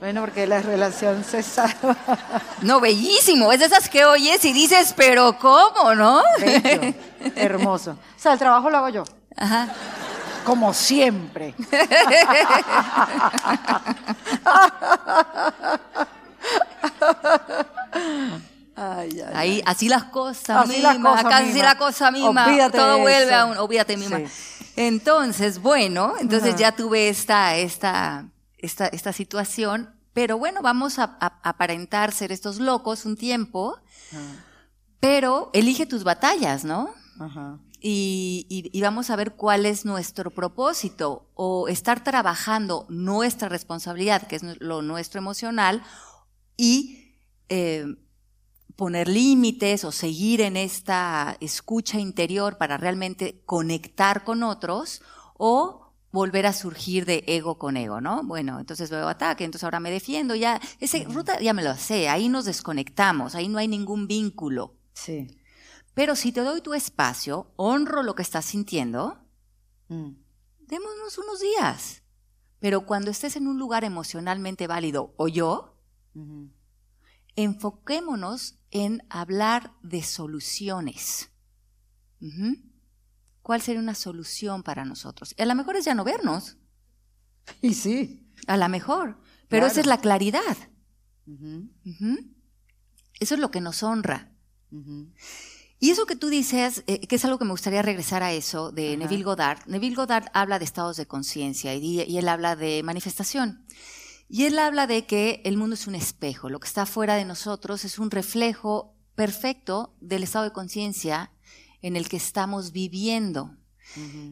Speaker 2: Bueno, porque la relación se salva.
Speaker 3: No, bellísimo. Es de esas que oyes y dices, pero ¿cómo, no?
Speaker 2: Bello, hermoso. O sea, el trabajo lo hago yo. Ajá. Como siempre.
Speaker 3: Ay, ay, Ahí, así las cosas así las cosas acá así la cosa misma, todo vuelve a un, misma. Entonces, bueno, entonces ya tuve esta, esta, esta, esta situación, pero bueno, vamos a, aparentar ser estos locos un tiempo, pero elige tus batallas, ¿no? y, y- y vamos a ver cuál es nuestro propósito o estar trabajando nuestra responsabilidad, que es lo nuestro emocional, y eh, poner límites o seguir en esta escucha interior para realmente conectar con otros o volver a surgir de ego con ego, ¿no? Bueno, entonces veo ataque, entonces ahora me defiendo, ya, esa ruta ya me lo sé, ahí nos desconectamos, ahí no hay ningún vínculo.
Speaker 2: Sí.
Speaker 3: Pero si te doy tu espacio, honro lo que estás sintiendo,
Speaker 2: Mm.
Speaker 3: démonos unos días. Pero cuando estés en un lugar emocionalmente válido o yo, enfoquémonos en hablar de soluciones. ¿Cuál sería una solución para nosotros? A lo mejor es ya no vernos, [laughs]
Speaker 2: Y sí.
Speaker 3: a lo mejor, pero
Speaker 2: Claro.
Speaker 3: esa es la claridad. Eso es lo que nos honra.
Speaker 2: ujú.
Speaker 3: Y eso que tú dices, eh, que es algo que me gustaría regresar a eso, de
Speaker 2: Ajá.
Speaker 3: Neville Goddard. Neville Goddard habla de estados de conciencia y, y él habla de manifestación. Y él habla de que el mundo es un espejo, lo que está fuera de nosotros es un reflejo perfecto del estado de conciencia en el que estamos viviendo.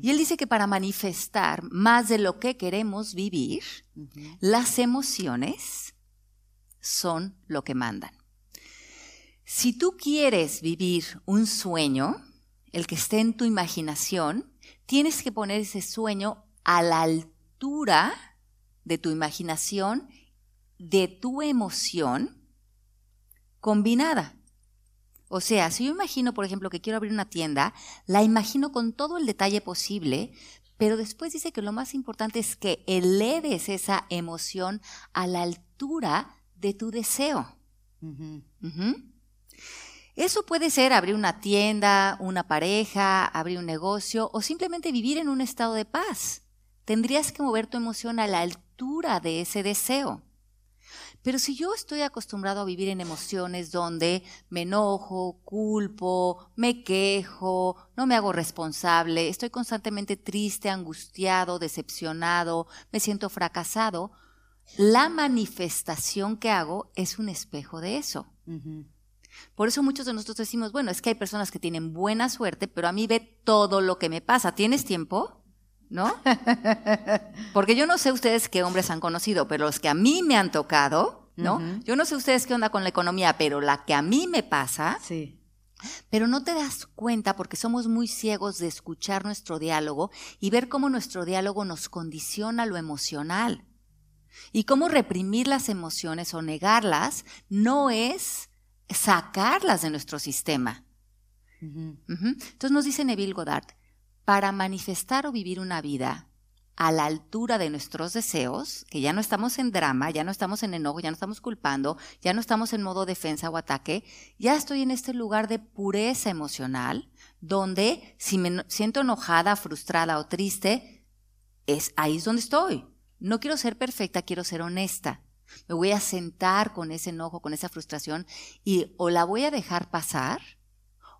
Speaker 3: Y él dice que para manifestar más de lo que queremos vivir, las emociones son lo que mandan. Si tú quieres vivir un sueño, el que esté en tu imaginación, tienes que poner ese sueño a la altura de tu imaginación, de tu emoción combinada. O sea, si yo imagino, por ejemplo, que quiero abrir una tienda, la imagino con todo el detalle posible, pero después dice que lo más importante es que eleves esa emoción a la altura de tu deseo. Eso puede ser abrir una tienda, una pareja, abrir un negocio o simplemente vivir en un estado de paz. Tendrías que mover tu emoción a la altura de ese deseo. Pero si yo estoy acostumbrado a vivir en emociones donde me enojo, culpo, me quejo, no me hago responsable, estoy constantemente triste, angustiado, decepcionado, me siento fracasado, la manifestación que hago es un espejo de eso. Por eso muchos de nosotros decimos, bueno, es que hay personas que tienen buena suerte, pero a mí ve todo lo que me pasa. ¿Tienes tiempo? ¿No? [laughs] Porque yo no sé ustedes qué hombres han conocido, pero los que a mí me han tocado, ¿no? Yo no sé ustedes qué onda con la economía, pero la que a mí me pasa,
Speaker 2: Sí.
Speaker 3: pero no te das cuenta porque somos muy ciegos de escuchar nuestro diálogo y ver cómo nuestro diálogo nos condiciona lo emocional. Y cómo reprimir las emociones o negarlas no es sacarlas de nuestro sistema. Entonces nos dice Neville Goddard, para manifestar o vivir una vida a la altura de nuestros deseos, que ya no estamos en drama, ya no estamos en enojo, ya no estamos culpando, ya no estamos en modo defensa o ataque, ya estoy en este lugar de pureza emocional, donde si me siento enojada, frustrada o triste, es ahí es donde estoy. No quiero ser perfecta, quiero ser honesta. Me voy a sentar con ese enojo, con esa frustración y o la voy a dejar pasar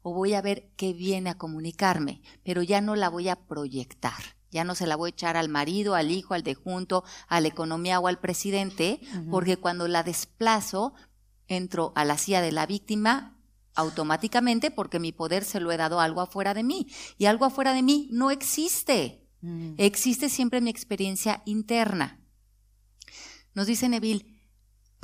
Speaker 3: o voy a ver qué viene a comunicarme, pero ya no la voy a proyectar. Ya no se la voy a echar al marido, al hijo, al de junto, a la economía o al presidente, porque cuando la desplazo, entro a la silla de la víctima automáticamente porque mi poder se lo he dado a algo afuera de mí. Y algo afuera de mí no existe. Existe siempre mi experiencia interna. Nos dice Neville,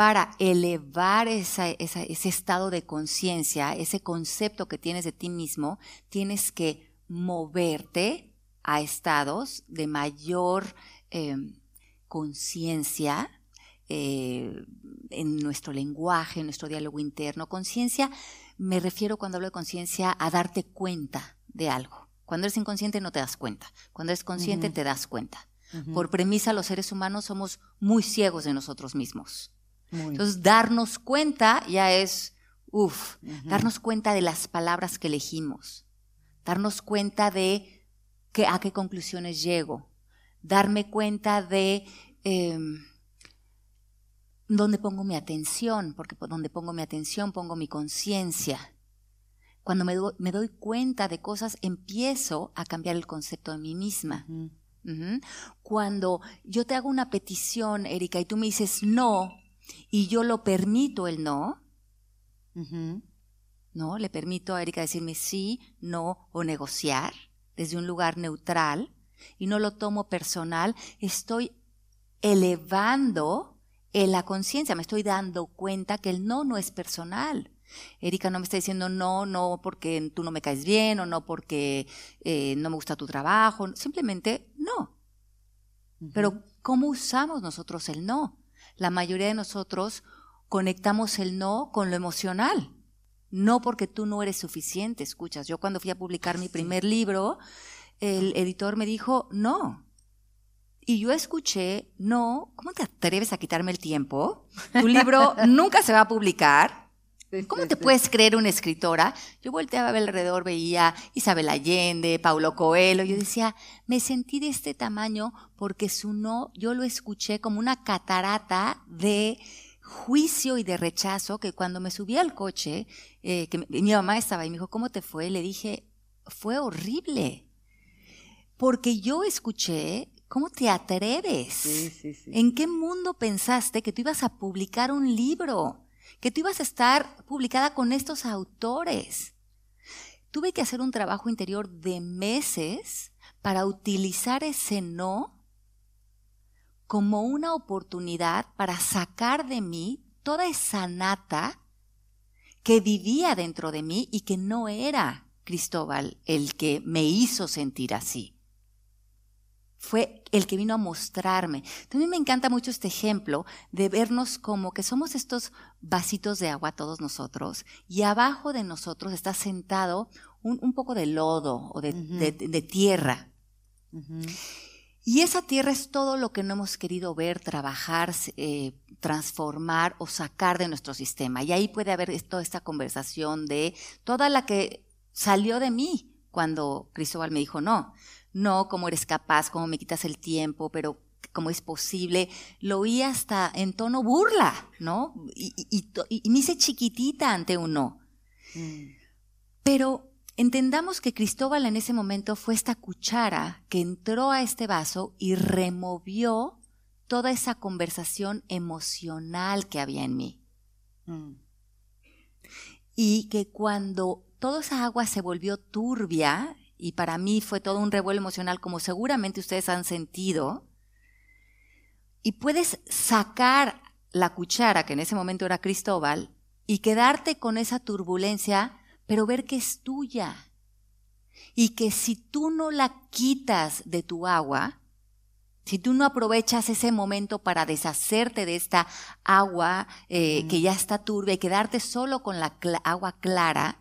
Speaker 3: para elevar esa- esa- ese estado de conciencia, ese concepto que tienes de ti mismo, tienes que moverte a estados de mayor eh, conciencia eh, en nuestro lenguaje, en nuestro diálogo interno. Conciencia, me refiero cuando hablo de conciencia a darte cuenta de algo. Cuando eres inconsciente no te das cuenta. Cuando eres consciente te das cuenta. Por premisa, los seres humanos somos muy ciegos de nosotros mismos. Entonces, darnos cuenta ya es, uff, darnos cuenta de las palabras que elegimos, darnos cuenta de que, a qué conclusiones llego, darme cuenta de eh, dónde pongo mi atención, porque por donde pongo mi atención pongo mi conciencia. Cuando me, do- me doy cuenta de cosas, empiezo a cambiar el concepto de mí misma. Cuando yo te hago una petición, Erika, y tú me dices no, y yo lo permito el no, ¿no? Le permito a Erika decirme sí, no o negociar desde un lugar neutral y no lo tomo personal, estoy elevando en la conciencia, me estoy dando cuenta que el no no es personal. Erika no me está diciendo no, no porque tú no me caes bien o no porque eh, no me gusta tu trabajo, simplemente no. Pero ¿cómo usamos nosotros el no? La mayoría de nosotros conectamos el no con lo emocional. No porque tú no eres suficiente, escuchas. Yo cuando fui a publicar mi primer libro, el editor me dijo, no. Y yo escuché, no, ¿cómo te atreves a quitarme el tiempo? Tu libro [laughs] nunca se va a publicar. ¿Cómo te puedes creer una escritora? Yo volteaba alrededor, veía Isabel Allende, Paulo Coelho, yo decía, me sentí de este tamaño porque su no, yo lo escuché como una catarata de juicio y de rechazo que cuando me subí al coche, eh, que mi, mi mamá estaba y me dijo, ¿cómo te fue? Le dije, fue horrible. Porque yo escuché, ¿cómo te atreves?
Speaker 2: Sí, sí, sí.
Speaker 3: ¿En qué mundo pensaste que tú ibas a publicar un libro? Que tú ibas a estar publicada con estos autores. Tuve que hacer un trabajo interior de meses para utilizar ese no como una oportunidad para sacar de mí toda esa nata que vivía dentro de mí y que no era Cristóbal el que me hizo sentir así. Fue el que vino a mostrarme. También me encanta mucho este ejemplo de vernos como que somos estos vasitos de agua todos nosotros y abajo de nosotros está sentado un, un poco de lodo o de, de- de tierra. Y esa tierra es todo lo que no hemos querido ver, trabajar, eh, transformar o sacar de nuestro sistema. Y ahí puede haber toda esta conversación de toda la que salió de mí cuando Cristóbal me dijo, no, no, cómo eres capaz, cómo me quitas el tiempo, pero cómo es posible. Lo oí hasta en tono burla, ¿no? Y, y- y to- y me hice chiquitita ante un no. Pero entendamos que Cristóbal en ese momento fue esta cuchara que entró a este vaso y removió toda esa conversación emocional que había en mí.
Speaker 2: Mm.
Speaker 3: Y que cuando toda esa agua se volvió turbia, y para mí fue todo un revuelo emocional como seguramente ustedes han sentido, y puedes sacar la cuchara, que en ese momento era Cristóbal, y quedarte con esa turbulencia, pero ver que es tuya. Y que si tú no la quitas de tu agua, si tú no aprovechas ese momento para deshacerte de esta agua eh, que ya está turbia y quedarte solo con la agua clara,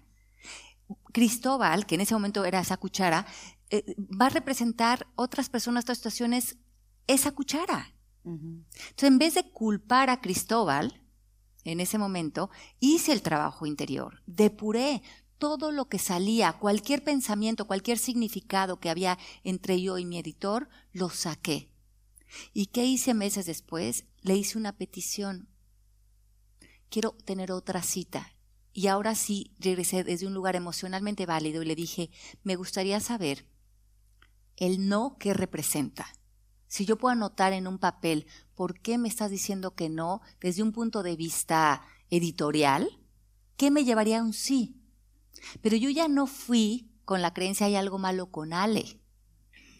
Speaker 3: Cristóbal, que en ese momento era esa cuchara, eh, va a representar otras personas, otras situaciones, esa cuchara. Entonces, en vez de culpar a Cristóbal, en ese momento, hice el trabajo interior, depuré todo lo que salía, cualquier pensamiento, cualquier significado que había entre yo y mi editor, lo saqué. ¿Y qué hice meses después? Le hice una petición. Quiero tener otra cita. Y ahora sí regresé desde un lugar emocionalmente válido y le dije, me gustaría saber el no que representa. Si yo puedo anotar en un papel por qué me estás diciendo que no desde un punto de vista editorial, ¿qué me llevaría a un sí? Pero yo ya no fui con la creencia hay algo malo con Ale.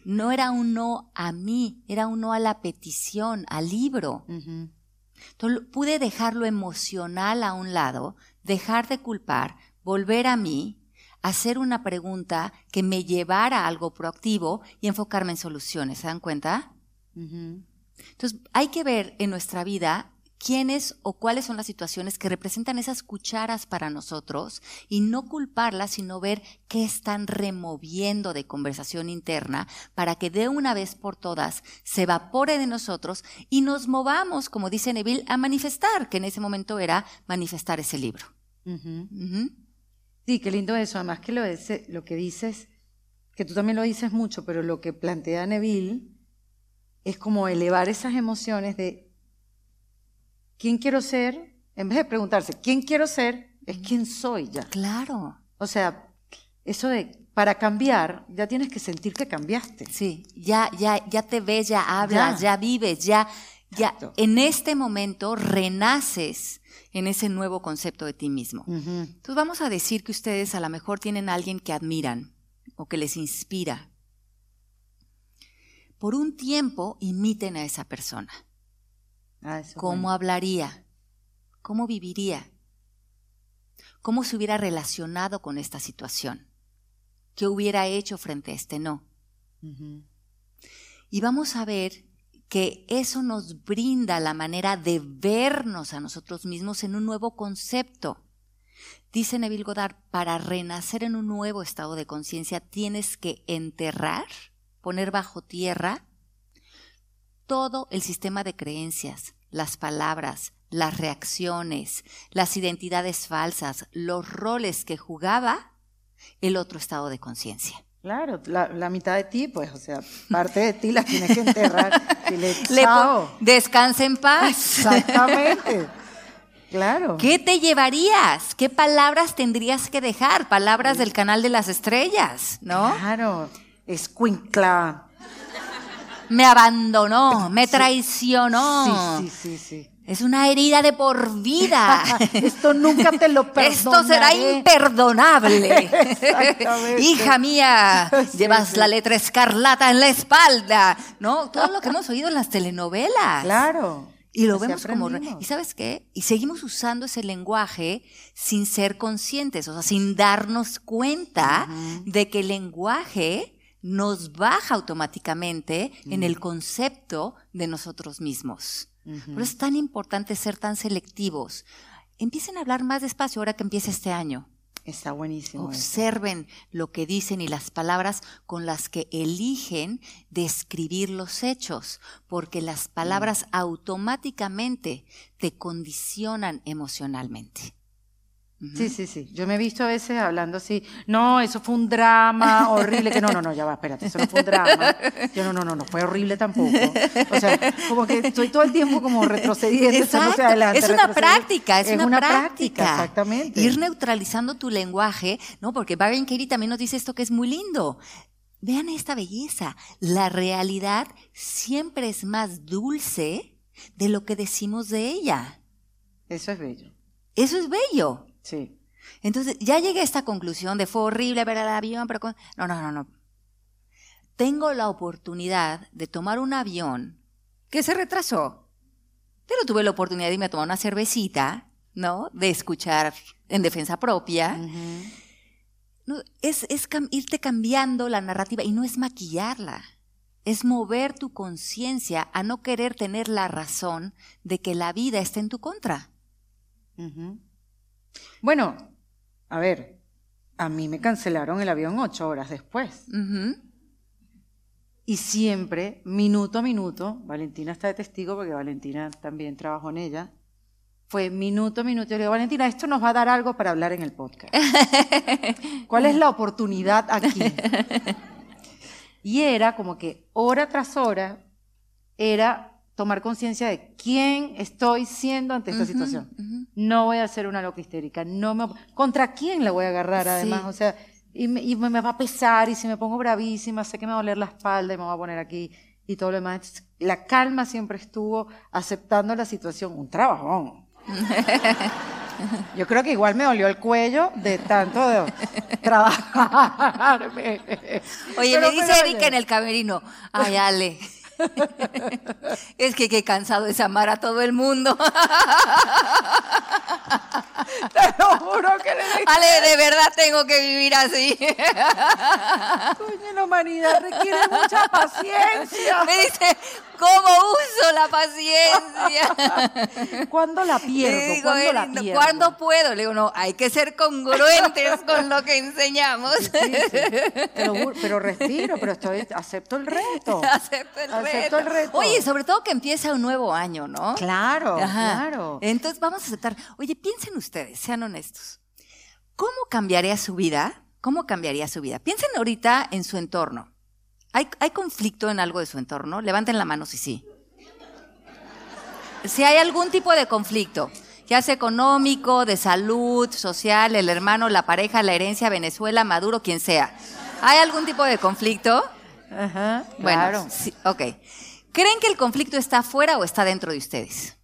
Speaker 3: No era un no a mí, era un no a la petición, al libro. Entonces pude dejar lo emocional a un lado, dejar de culpar, volver a mí, hacer una pregunta que me llevara a algo proactivo y enfocarme en soluciones. ¿Se dan cuenta? Entonces, hay que ver en nuestra vida quiénes o cuáles son las situaciones que representan esas cucharas para nosotros y no culparlas, sino ver qué están removiendo de conversación interna para que de una vez por todas se evapore de nosotros y nos movamos, como dice Neville, a manifestar, que en ese momento era manifestar ese libro.
Speaker 2: Sí, qué lindo eso. Además que lo, ese- lo que dices, que tú también lo dices mucho, pero lo que plantea Neville es como elevar esas emociones de quién quiero ser, en vez de preguntarse quién quiero ser, es quién soy ya.
Speaker 3: Claro.
Speaker 2: O sea, eso de para cambiar, ya tienes que sentir que cambiaste.
Speaker 3: Sí, ya, ya, ya te ves, ya hablas,
Speaker 2: Ya.
Speaker 3: ya, vives, ya Ya
Speaker 2: Exacto.
Speaker 3: en este momento renaces en ese nuevo concepto de ti mismo. Entonces vamos a decir que ustedes a lo mejor tienen a alguien que admiran o que les inspira. Por un tiempo imiten a esa persona.
Speaker 2: Ah,
Speaker 3: ¿Cómo
Speaker 2: bueno.
Speaker 3: hablaría? ¿Cómo viviría? ¿Cómo se hubiera relacionado con esta situación? ¿Qué hubiera hecho frente a este no? Y vamos a ver que eso nos brinda la manera de vernos a nosotros mismos en un nuevo concepto. Dice Neville Goddard, para renacer en un nuevo estado de conciencia tienes que enterrar, poner bajo tierra todo el sistema de creencias, las palabras, las reacciones, las identidades falsas, los roles que jugaba el otro estado de conciencia.
Speaker 2: Claro, la, la mitad de ti, pues, o sea, parte de ti la tienes que enterrar. y le, [laughs] chao.
Speaker 3: descansa en paz.
Speaker 2: Exactamente. Claro.
Speaker 3: ¿Qué te llevarías? ¿Qué palabras tendrías que dejar? Palabras del canal de las estrellas, ¿no?
Speaker 2: Claro. Escuincla.
Speaker 3: Me abandonó, me traicionó.
Speaker 2: Sí, sí, sí, sí.
Speaker 3: Es una herida de por vida. [laughs]
Speaker 2: Esto nunca te lo perdonaré.
Speaker 3: Esto será imperdonable. [laughs] Hija mía,
Speaker 2: Sí,
Speaker 3: llevas
Speaker 2: sí.
Speaker 3: la letra escarlata en la espalda. ¿No? Todo lo que hemos oído en las telenovelas.
Speaker 2: Claro.
Speaker 3: Y lo vemos como... ¿Y sabes qué? Y seguimos usando ese lenguaje sin ser conscientes, o sea, sin darnos cuenta de que el lenguaje nos baja automáticamente en el concepto de nosotros mismos. Por eso es tan importante ser tan selectivos. Empiecen a hablar más despacio ahora que empieza este año.
Speaker 2: Está buenísimo. eso.
Speaker 3: Observen lo que dicen y las palabras con las que eligen describir los hechos, porque las palabras automáticamente te condicionan emocionalmente.
Speaker 2: Sí, sí, sí. Yo me he visto a veces hablando así, no, eso fue un drama horrible, que no, no, no, ya va, espérate, eso no fue un drama. Yo no, no, no, no fue horrible tampoco. O sea, como que estoy todo el tiempo como retrocediendo,
Speaker 3: Exacto.
Speaker 2: adelante.
Speaker 3: es una práctica, es, una, práctica.
Speaker 2: Exactamente.
Speaker 3: Ir neutralizando tu lenguaje, ¿no? Porque Byron Katie también nos dice esto que es muy lindo. Vean esta belleza. La realidad siempre es más dulce de lo que decimos de ella.
Speaker 2: Eso es bello.
Speaker 3: Eso es bello.
Speaker 2: Sí.
Speaker 3: Entonces, ya llegué a esta conclusión de fue horrible ver el avión, pero con- no, no, no, no. Tengo la oportunidad de tomar un avión que se retrasó, pero tuve la oportunidad de irme a tomar una cervecita, ¿no? De escuchar en defensa propia. No, es es cam- irte cambiando la narrativa y no es maquillarla. Es mover tu conciencia a no querer tener la razón de que la vida está en tu contra.
Speaker 2: Bueno, a ver, a mí me cancelaron el avión ocho horas después. Y siempre, minuto a minuto, Valentina está de testigo porque Valentina también trabajó en ella, fue minuto a minuto. Yo le digo, Valentina, esto nos va a dar algo para hablar en el podcast. [laughs] ¿Cuál es la oportunidad aquí? Y era como que hora tras hora era tomar conciencia de quién estoy siendo ante esta situación. No voy a ser una loca histérica. No me, ¿Contra quién la voy a agarrar además?
Speaker 3: Sí.
Speaker 2: O sea, y, me, y me- me va a pesar y si me pongo bravísima, sé que me va a doler la espalda y me va a poner aquí y todo lo demás. La calma siempre estuvo aceptando la situación. Un trabajón. [laughs] Yo creo que igual me dolió el cuello de tanto de trabajar.
Speaker 3: Oye,
Speaker 2: Pero
Speaker 3: me dice Erika en el camerino, ay, Ale, [laughs] es que qué cansado es amar a todo el mundo. [laughs] [laughs]
Speaker 2: Te lo juro que le dije,
Speaker 3: Ale, de verdad tengo que vivir así. [laughs]
Speaker 2: coño, la humanidad requiere mucha paciencia.
Speaker 3: Me dice, ¿cómo uso la paciencia? [laughs]
Speaker 2: ¿Cuándo la pierdo?
Speaker 3: Le digo,
Speaker 2: ¿Cuándo la pierdo?
Speaker 3: ¿cuándo puedo? Le digo, no, hay que ser congruentes con lo que enseñamos.
Speaker 2: Sí, sí. Pero respiro, pero estoy, acepto el reto.
Speaker 3: Acepto el
Speaker 2: Acepto
Speaker 3: reto.
Speaker 2: el reto.
Speaker 3: Oye, sobre todo que empieza un nuevo año, ¿no?
Speaker 2: Claro,
Speaker 3: Ajá.
Speaker 2: claro.
Speaker 3: Entonces vamos a aceptar. Oye, piensen ustedes, sean honestos. ¿Cómo cambiaría su vida? ¿Cómo cambiaría su vida? Piensen ahorita en su entorno. ¿Hay, hay conflicto en algo de su entorno? Levanten la mano si sí. Si hay algún tipo de conflicto, ya sea económico, de salud, social, el hermano, la pareja, la herencia, Venezuela, Maduro, quien sea. ¿Hay algún tipo de conflicto?
Speaker 2: Ajá,
Speaker 3: Bueno,
Speaker 2: claro.
Speaker 3: sí, ok. ¿Creen que el conflicto está afuera o está dentro de ustedes?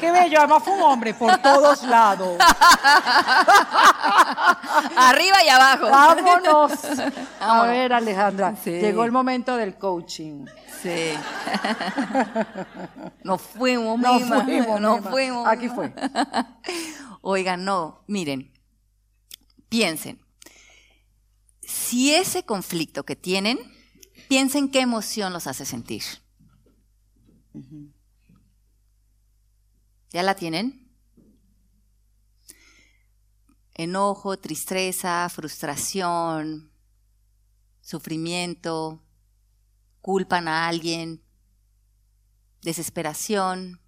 Speaker 6: Qué bello, además fue un hombre por todos lados.
Speaker 3: Arriba y abajo.
Speaker 6: Vámonos. A ver, Alejandra,
Speaker 3: Sí.
Speaker 6: llegó el momento del coaching.
Speaker 3: Sí. Nos fuimos,
Speaker 6: Nos
Speaker 3: mima,
Speaker 6: fuimos,
Speaker 3: nos
Speaker 6: mima.
Speaker 3: fuimos.
Speaker 6: Aquí fue.
Speaker 3: Oigan, no, miren, piensen. Si ese conflicto que tienen, piensen qué emoción los hace sentir. ¿Ya la tienen? Enojo, tristeza, frustración, sufrimiento, culpan a alguien, desesperación,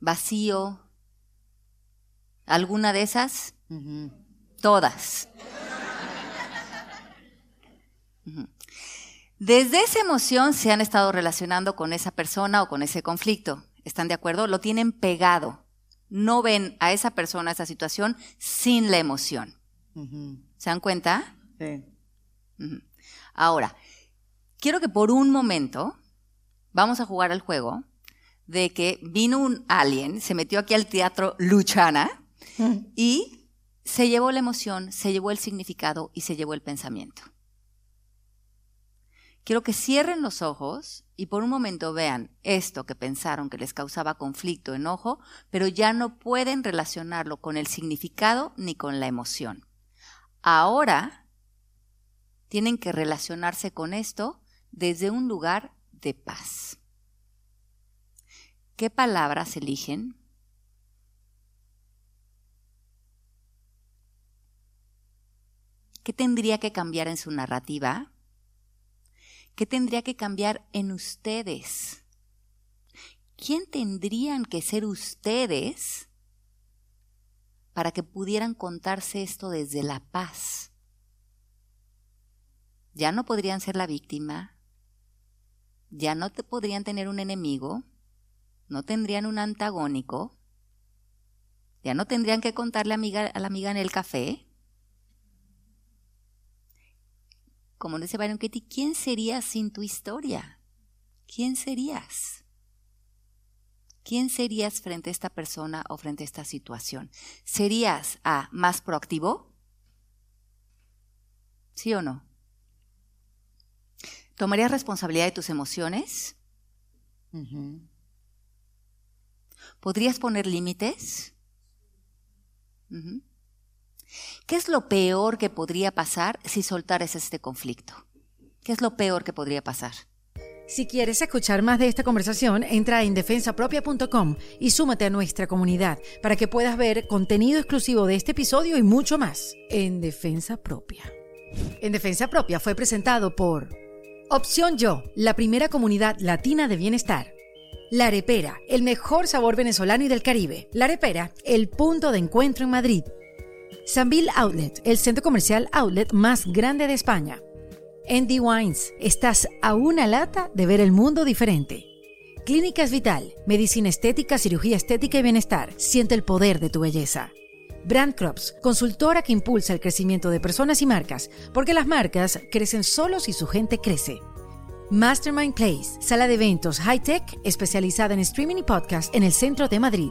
Speaker 3: vacío. ¿Alguna de esas? Todas. Desde esa emoción se han estado relacionando con esa persona o con ese conflicto. ¿Están de acuerdo? Lo tienen pegado. No ven a esa persona, a esa situación, sin la emoción. ¿Se dan cuenta?
Speaker 6: Sí.
Speaker 3: Ahora, quiero que por un momento vamos a jugar al juego de que vino un alien, se metió aquí al teatro Luchana y se llevó la emoción, se llevó el significado y se llevó el pensamiento. Quiero que cierren los ojos y por un momento vean esto que pensaron que les causaba conflicto, enojo, pero ya no pueden relacionarlo con el significado ni con la emoción. Ahora tienen que relacionarse con esto desde un lugar de paz. ¿Qué palabras eligen? ¿Qué tendría que cambiar en su narrativa? ¿Qué tendría que cambiar en ustedes? ¿Quién tendrían que ser ustedes para que pudieran contarse esto desde la paz? Ya no podrían ser la víctima, ya no te podrían tener un enemigo, no tendrían un antagónico, ya no tendrían que contarle a, a la amiga en el café. Como dice Byron Katie, ¿quién serías sin tu historia? ¿Quién serías? ¿Quién serías frente a esta persona o frente a esta situación? ¿Serías A, más proactivo? ¿Sí o no? ¿Tomarías responsabilidad de tus emociones? ¿Podrías poner límites? ¿Qué es lo peor que podría pasar si soltaras este conflicto? ¿Qué es lo peor que podría pasar?
Speaker 2: Si quieres escuchar más de esta conversación, entra a indefensapropia.com y súmate a nuestra comunidad para que puedas ver contenido exclusivo de este episodio y mucho más en Defensa Propia. En Defensa Propia fue presentado por Opción Yo, la primera comunidad latina de bienestar. La Arepera, el mejor sabor venezolano y del Caribe. La Arepera, el punto de encuentro en Madrid. Sanville Outlet, el centro comercial outlet más grande de España. Andy Wines, estás a una lata de ver el mundo diferente. Clínicas Vital, medicina estética, cirugía estética y bienestar. Siente el poder de tu belleza. Brand Crops, consultora que impulsa el crecimiento de personas y marcas, porque las marcas crecen solo si su gente crece. Mastermind Place, sala de eventos high-tech especializada en streaming y podcast en el centro de Madrid.